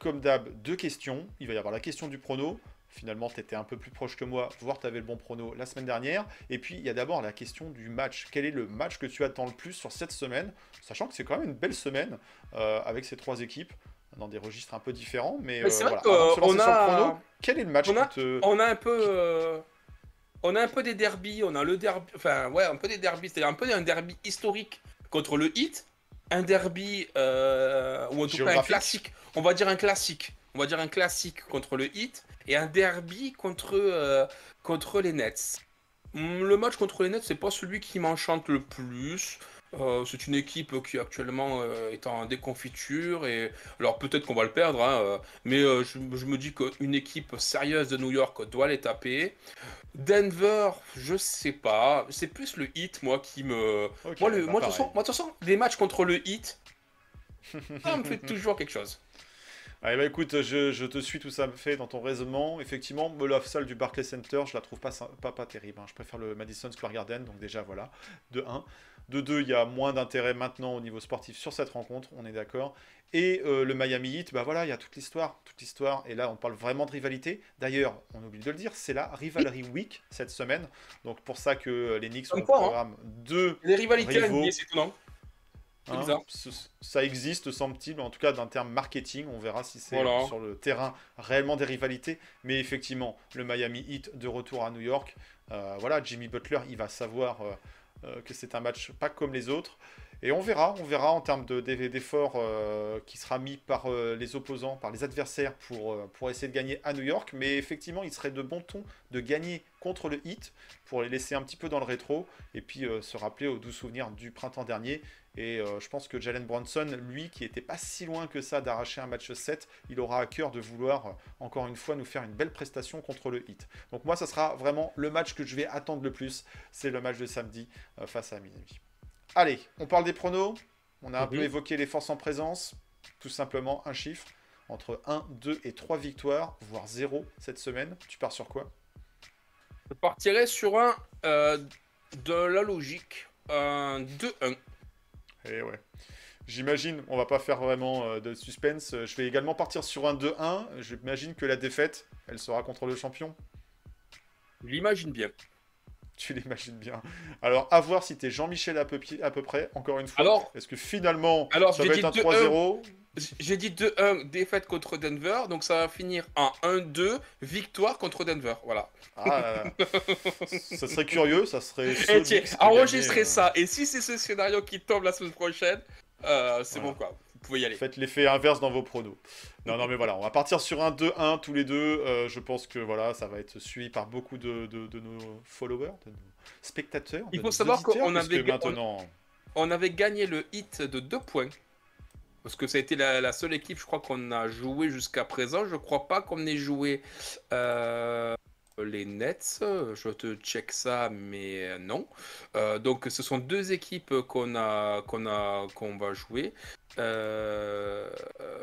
C: comme d'hab, deux questions. Il va y avoir la question du prono. Finalement, tu étais un peu plus proche que moi, voire tu avais le bon prono la semaine dernière. Et puis, il y a d'abord la question du match. Quel est le match que tu attends le plus sur cette semaine? Sachant que c'est quand même une belle semaine avec ces trois équipes dans des registres un peu différents. Mais,
D: Mais c'est
C: euh,
D: vrai
C: voilà,
D: qu'on a-
C: prono, quel est le match
D: on a-
C: te...
D: on a un peu. euh, On a un peu des derbies, on a le derby, enfin ouais, un peu des derbies, c'est-à-dire un peu un derby historique contre le hit, un derby euh, ou en tout cas un classique, on va dire un classique, on va dire un classique contre le hit et un derby contre euh, contre les Nets. Hum, Le match contre les Nets, c'est pas celui qui m'enchante le plus. Euh, c'est une équipe qui actuellement euh, est en déconfiture et alors peut-être qu'on va le perdre, hein, euh, mais je, je me dis qu'une équipe sérieuse de New York doit les taper. Denver, je sais pas, c'est plus le hit moi qui me. Moi, le,
C: bah,
D: moi, de toute
C: pareil.
D: façon, moi, de toute façon, les matchs contre le hit, ça me fait toujours quelque chose.
C: Allez, bah écoute, je, je te suis tout ça fait dans ton raisonnement. Effectivement, me la salle du Barclays Center, je la trouve pas, pas, pas terrible. hein. Je préfère le Madison Square Garden, donc déjà voilà, de 1. De 2, il y a moins d'intérêt maintenant au niveau sportif sur cette rencontre, on est d'accord. Et euh, le Miami Heat, bah voilà, il y a toute l'histoire, toute l'histoire. Et là, on parle vraiment de rivalité. D'ailleurs, on oublie de le dire, c'est la Rivalry Week cette semaine. Donc pour ça que euh, les Knicks ont
D: quoi, hein.
C: programme deux
D: Les rivalités
C: Rivaux.
D: C'est étonnant.
C: Hein,
D: bizarre.
C: ça existe, semble-t-il, en tout cas d'un terme marketing. On verra si c'est
D: Voilà.
C: sur le terrain réellement des rivalités. Mais effectivement, le Miami Heat de retour à New York. euh, voilà, Jimmy Butler, il va savoir euh, euh, que c'est un match pas comme les autres. Et on verra, on verra en termes de- d'e- d'efforts qui sera mis par les opposants, par les adversaires pour, pour essayer de gagner à New York. Mais effectivement, il serait de bon ton de gagner contre le Heat pour les laisser un petit peu dans le rétro et puis se rappeler aux doux souvenirs du printemps dernier. Et euh, je pense que Jalen Bronson, lui, qui était pas si loin que ça d'arracher un match 7, il aura à cœur de vouloir, euh, encore une fois, nous faire une belle prestation contre le Heat. Donc moi, ça sera vraiment le match que je vais attendre le plus. C'est le match de samedi euh, face à Miami. Allez, on parle des pronos. On a un peu évoqué les forces en présence. Tout simplement un chiffre. Entre 1, 2 et 3 victoires, voire 0 cette semaine. Tu pars sur quoi?
D: Je partirais sur un euh, de la logique, un 2-1.
C: Eh ouais. J'imagine, on va pas faire vraiment euh, de suspense. Euh, Je vais également partir sur un 2-1. J'imagine que la défaite, elle sera contre le champion.
D: Je l'imagine bien.
C: Tu l'imagines bien. Alors, à voir si t'es Jean-Michel à peu, pi- à peu près, encore une fois.
D: Alors-
C: Est-ce que finalement,
D: Alors,
C: ça va être un
D: 2-1.
C: 3-0
D: J'ai dit 2-1 défaite contre Denver, donc ça va finir en 1-2 victoire contre Denver. Voilà.
C: Ah, ça serait curieux, ça serait...
D: Et
C: Sonics
D: tiens,
C: qui
D: enregistrez
C: euh,
D: ça. Et si c'est ce scénario qui tombe la semaine prochaine, euh, c'est
C: Voilà.
D: bon quoi. Vous pouvez y aller.
C: Faites l'effet inverse dans vos pronos. Non, non, mais voilà, on va partir sur un 2-1 tous les deux. Euh, je pense que voilà, ça va être suivi par beaucoup de, de- de nos followers, de nos spectateurs.
D: Il faut savoir qu'on avait-
C: maintenant.
D: On avait gagné le hit de 2 points. Parce que ça a été la, la seule équipe, je crois, qu'on a joué jusqu'à présent. Je crois pas qu'on ait joué euh, les Nets. Je te check ça, mais euh, non. Euh, donc, ce sont deux équipes qu'on a, qu'on a, qu'on va jouer. Euh,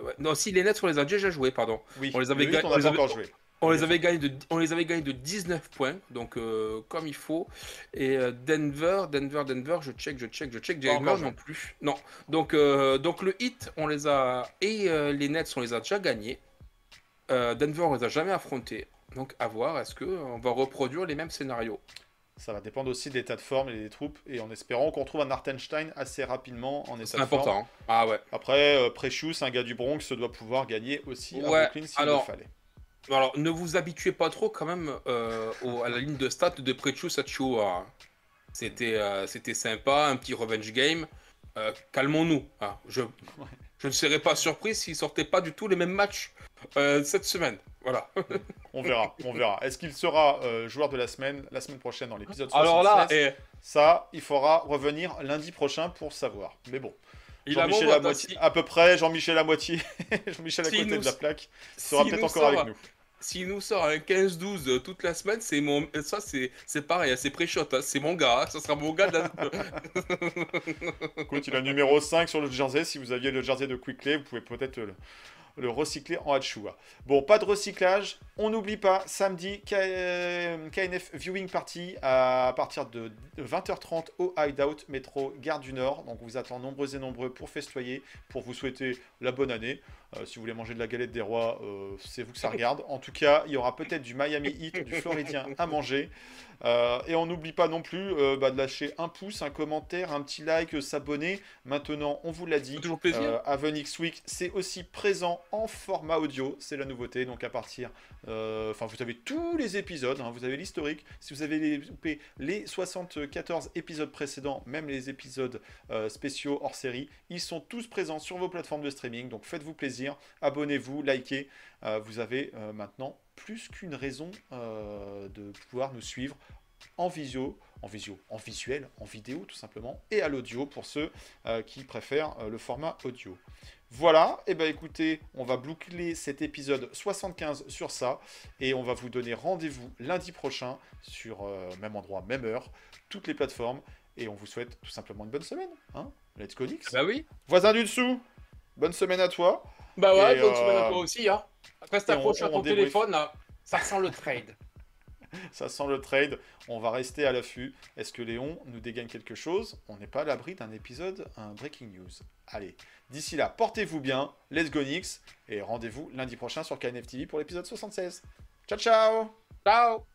D: ouais. Non, si les Nets, on les a déjà joués, pardon.
C: Oui,
D: on les avait
C: huit, on
D: les avait-
C: encore joué.
D: On les avait gagnés de, on les avait gagnés de 19 points, donc euh, comme il faut. Et euh, Denver, Denver, Denver, je check, je check, je check. Denver
C: encore
D: non plus. Non. Donc, euh, donc le hit, on les a et les Nets, on les a déjà gagnés. Denver, on les a jamais affrontés. Donc à voir, est-ce que on va reproduire les mêmes scénarios?
C: Ça va dépendre aussi de l'état de forme et des troupes, et en espérant qu'on retrouve un Artenstein assez rapidement en état de forme.
D: important. hein. Ah ouais.
C: Après, Precious, un gars du Bronx, doit pouvoir gagner aussi à
D: Ouais,
C: Brooklyn s'il
D: alors-
C: le fallait.
D: Alors, ne vous habituez pas trop quand même euh, au- à la ligne de stats de Precious Achua. hein. C'était euh, c'était sympa, un petit revenge game. Euh, Calmons-nous. hein. Je, je ne serais pas surpris s'il sortait pas du tout les mêmes matchs cette semaine. Voilà.
C: On verra, on verra. Est-ce qu'il sera joueur de la semaine, la semaine prochaine dans l'épisode 76
D: Alors là, eh,
C: Ça, il faudra revenir lundi prochain pour savoir. Mais bon,
D: il a
C: Jean-Michel
D: mon
C: à
D: si-
C: à peu près, Jean-Michel à moitié, Jean-Michel à
D: Si
C: côté
D: nous-
C: de la plaque, sera peut-être encore avec nous.
D: S'il nous sort un 15-12 euh, toute la semaine, c'est mon, ça c'est, c'est pareil, hein, c'est pré-shot, hein, c'est mon gars, hein, ça sera mon gars. de la-
C: Écoute, il a numéro 5 sur le jersey. Si vous aviez le jersey de Quickley, vous pouvez peut-être le, le recycler en Hachua. Bon, pas de recyclage. On n'oublie pas, samedi, K- euh, KNF Viewing Party à partir de 20h30 au Hideout Métro Gare du Nord. Donc, on vous attend nombreux et nombreux pour festoyer, pour vous souhaiter la bonne année. Euh, si vous voulez manger de la galette des rois, euh, c'est vous que ça regarde. En tout cas, il y aura peut-être du Miami Heat, du Floridien à manger. Euh, et on n'oublie pas non plus bah, de lâcher un pouce, un commentaire, un petit like, s'abonner. Maintenant, on vous l'a dit,
D: Toujours plaisir.
C: euh, Haven X Week, c'est aussi présent en format audio. C'est la nouveauté. Donc à partir, enfin vous avez tous les épisodes, hein, vous avez l'historique. Si vous avez loupé les 74 épisodes précédents, même les épisodes spéciaux hors série, ils sont tous présents sur vos plateformes de streaming. Donc faites-vous plaisir, abonnez-vous, likez. Euh, vous avez euh, maintenant plus qu'une raison euh, de pouvoir nous suivre en visio, en visio, en visuel, en vidéo tout simplement, et à l'audio pour ceux euh, qui préfèrent euh, le format audio. Voilà, et ben écoutez, on va boucler cet épisode 75 sur ça, et on va vous donner rendez-vous lundi prochain sur euh, même endroit, même heure, toutes les plateformes, et on vous souhaite tout simplement une bonne semaine. Hein Let's go Nix.
D: Bah oui.
C: Voisin du dessous, bonne semaine à toi.
D: Bah ouais, semaine à
C: euh,
D: toi aussi, hein. Après, si t'accroches à
C: on
D: ton téléphone, là, ça sent le trade.
C: Ça sent le trade. On va rester à l'affût. Est-ce que Léon nous dégaine quelque chose? On n'est pas à l'abri d'un épisode, un breaking news. Allez, d'ici là, portez-vous bien. Let's go Nix. Et rendez-vous lundi prochain sur KNF TV pour l'épisode 76. Ciao, ciao
D: Ciao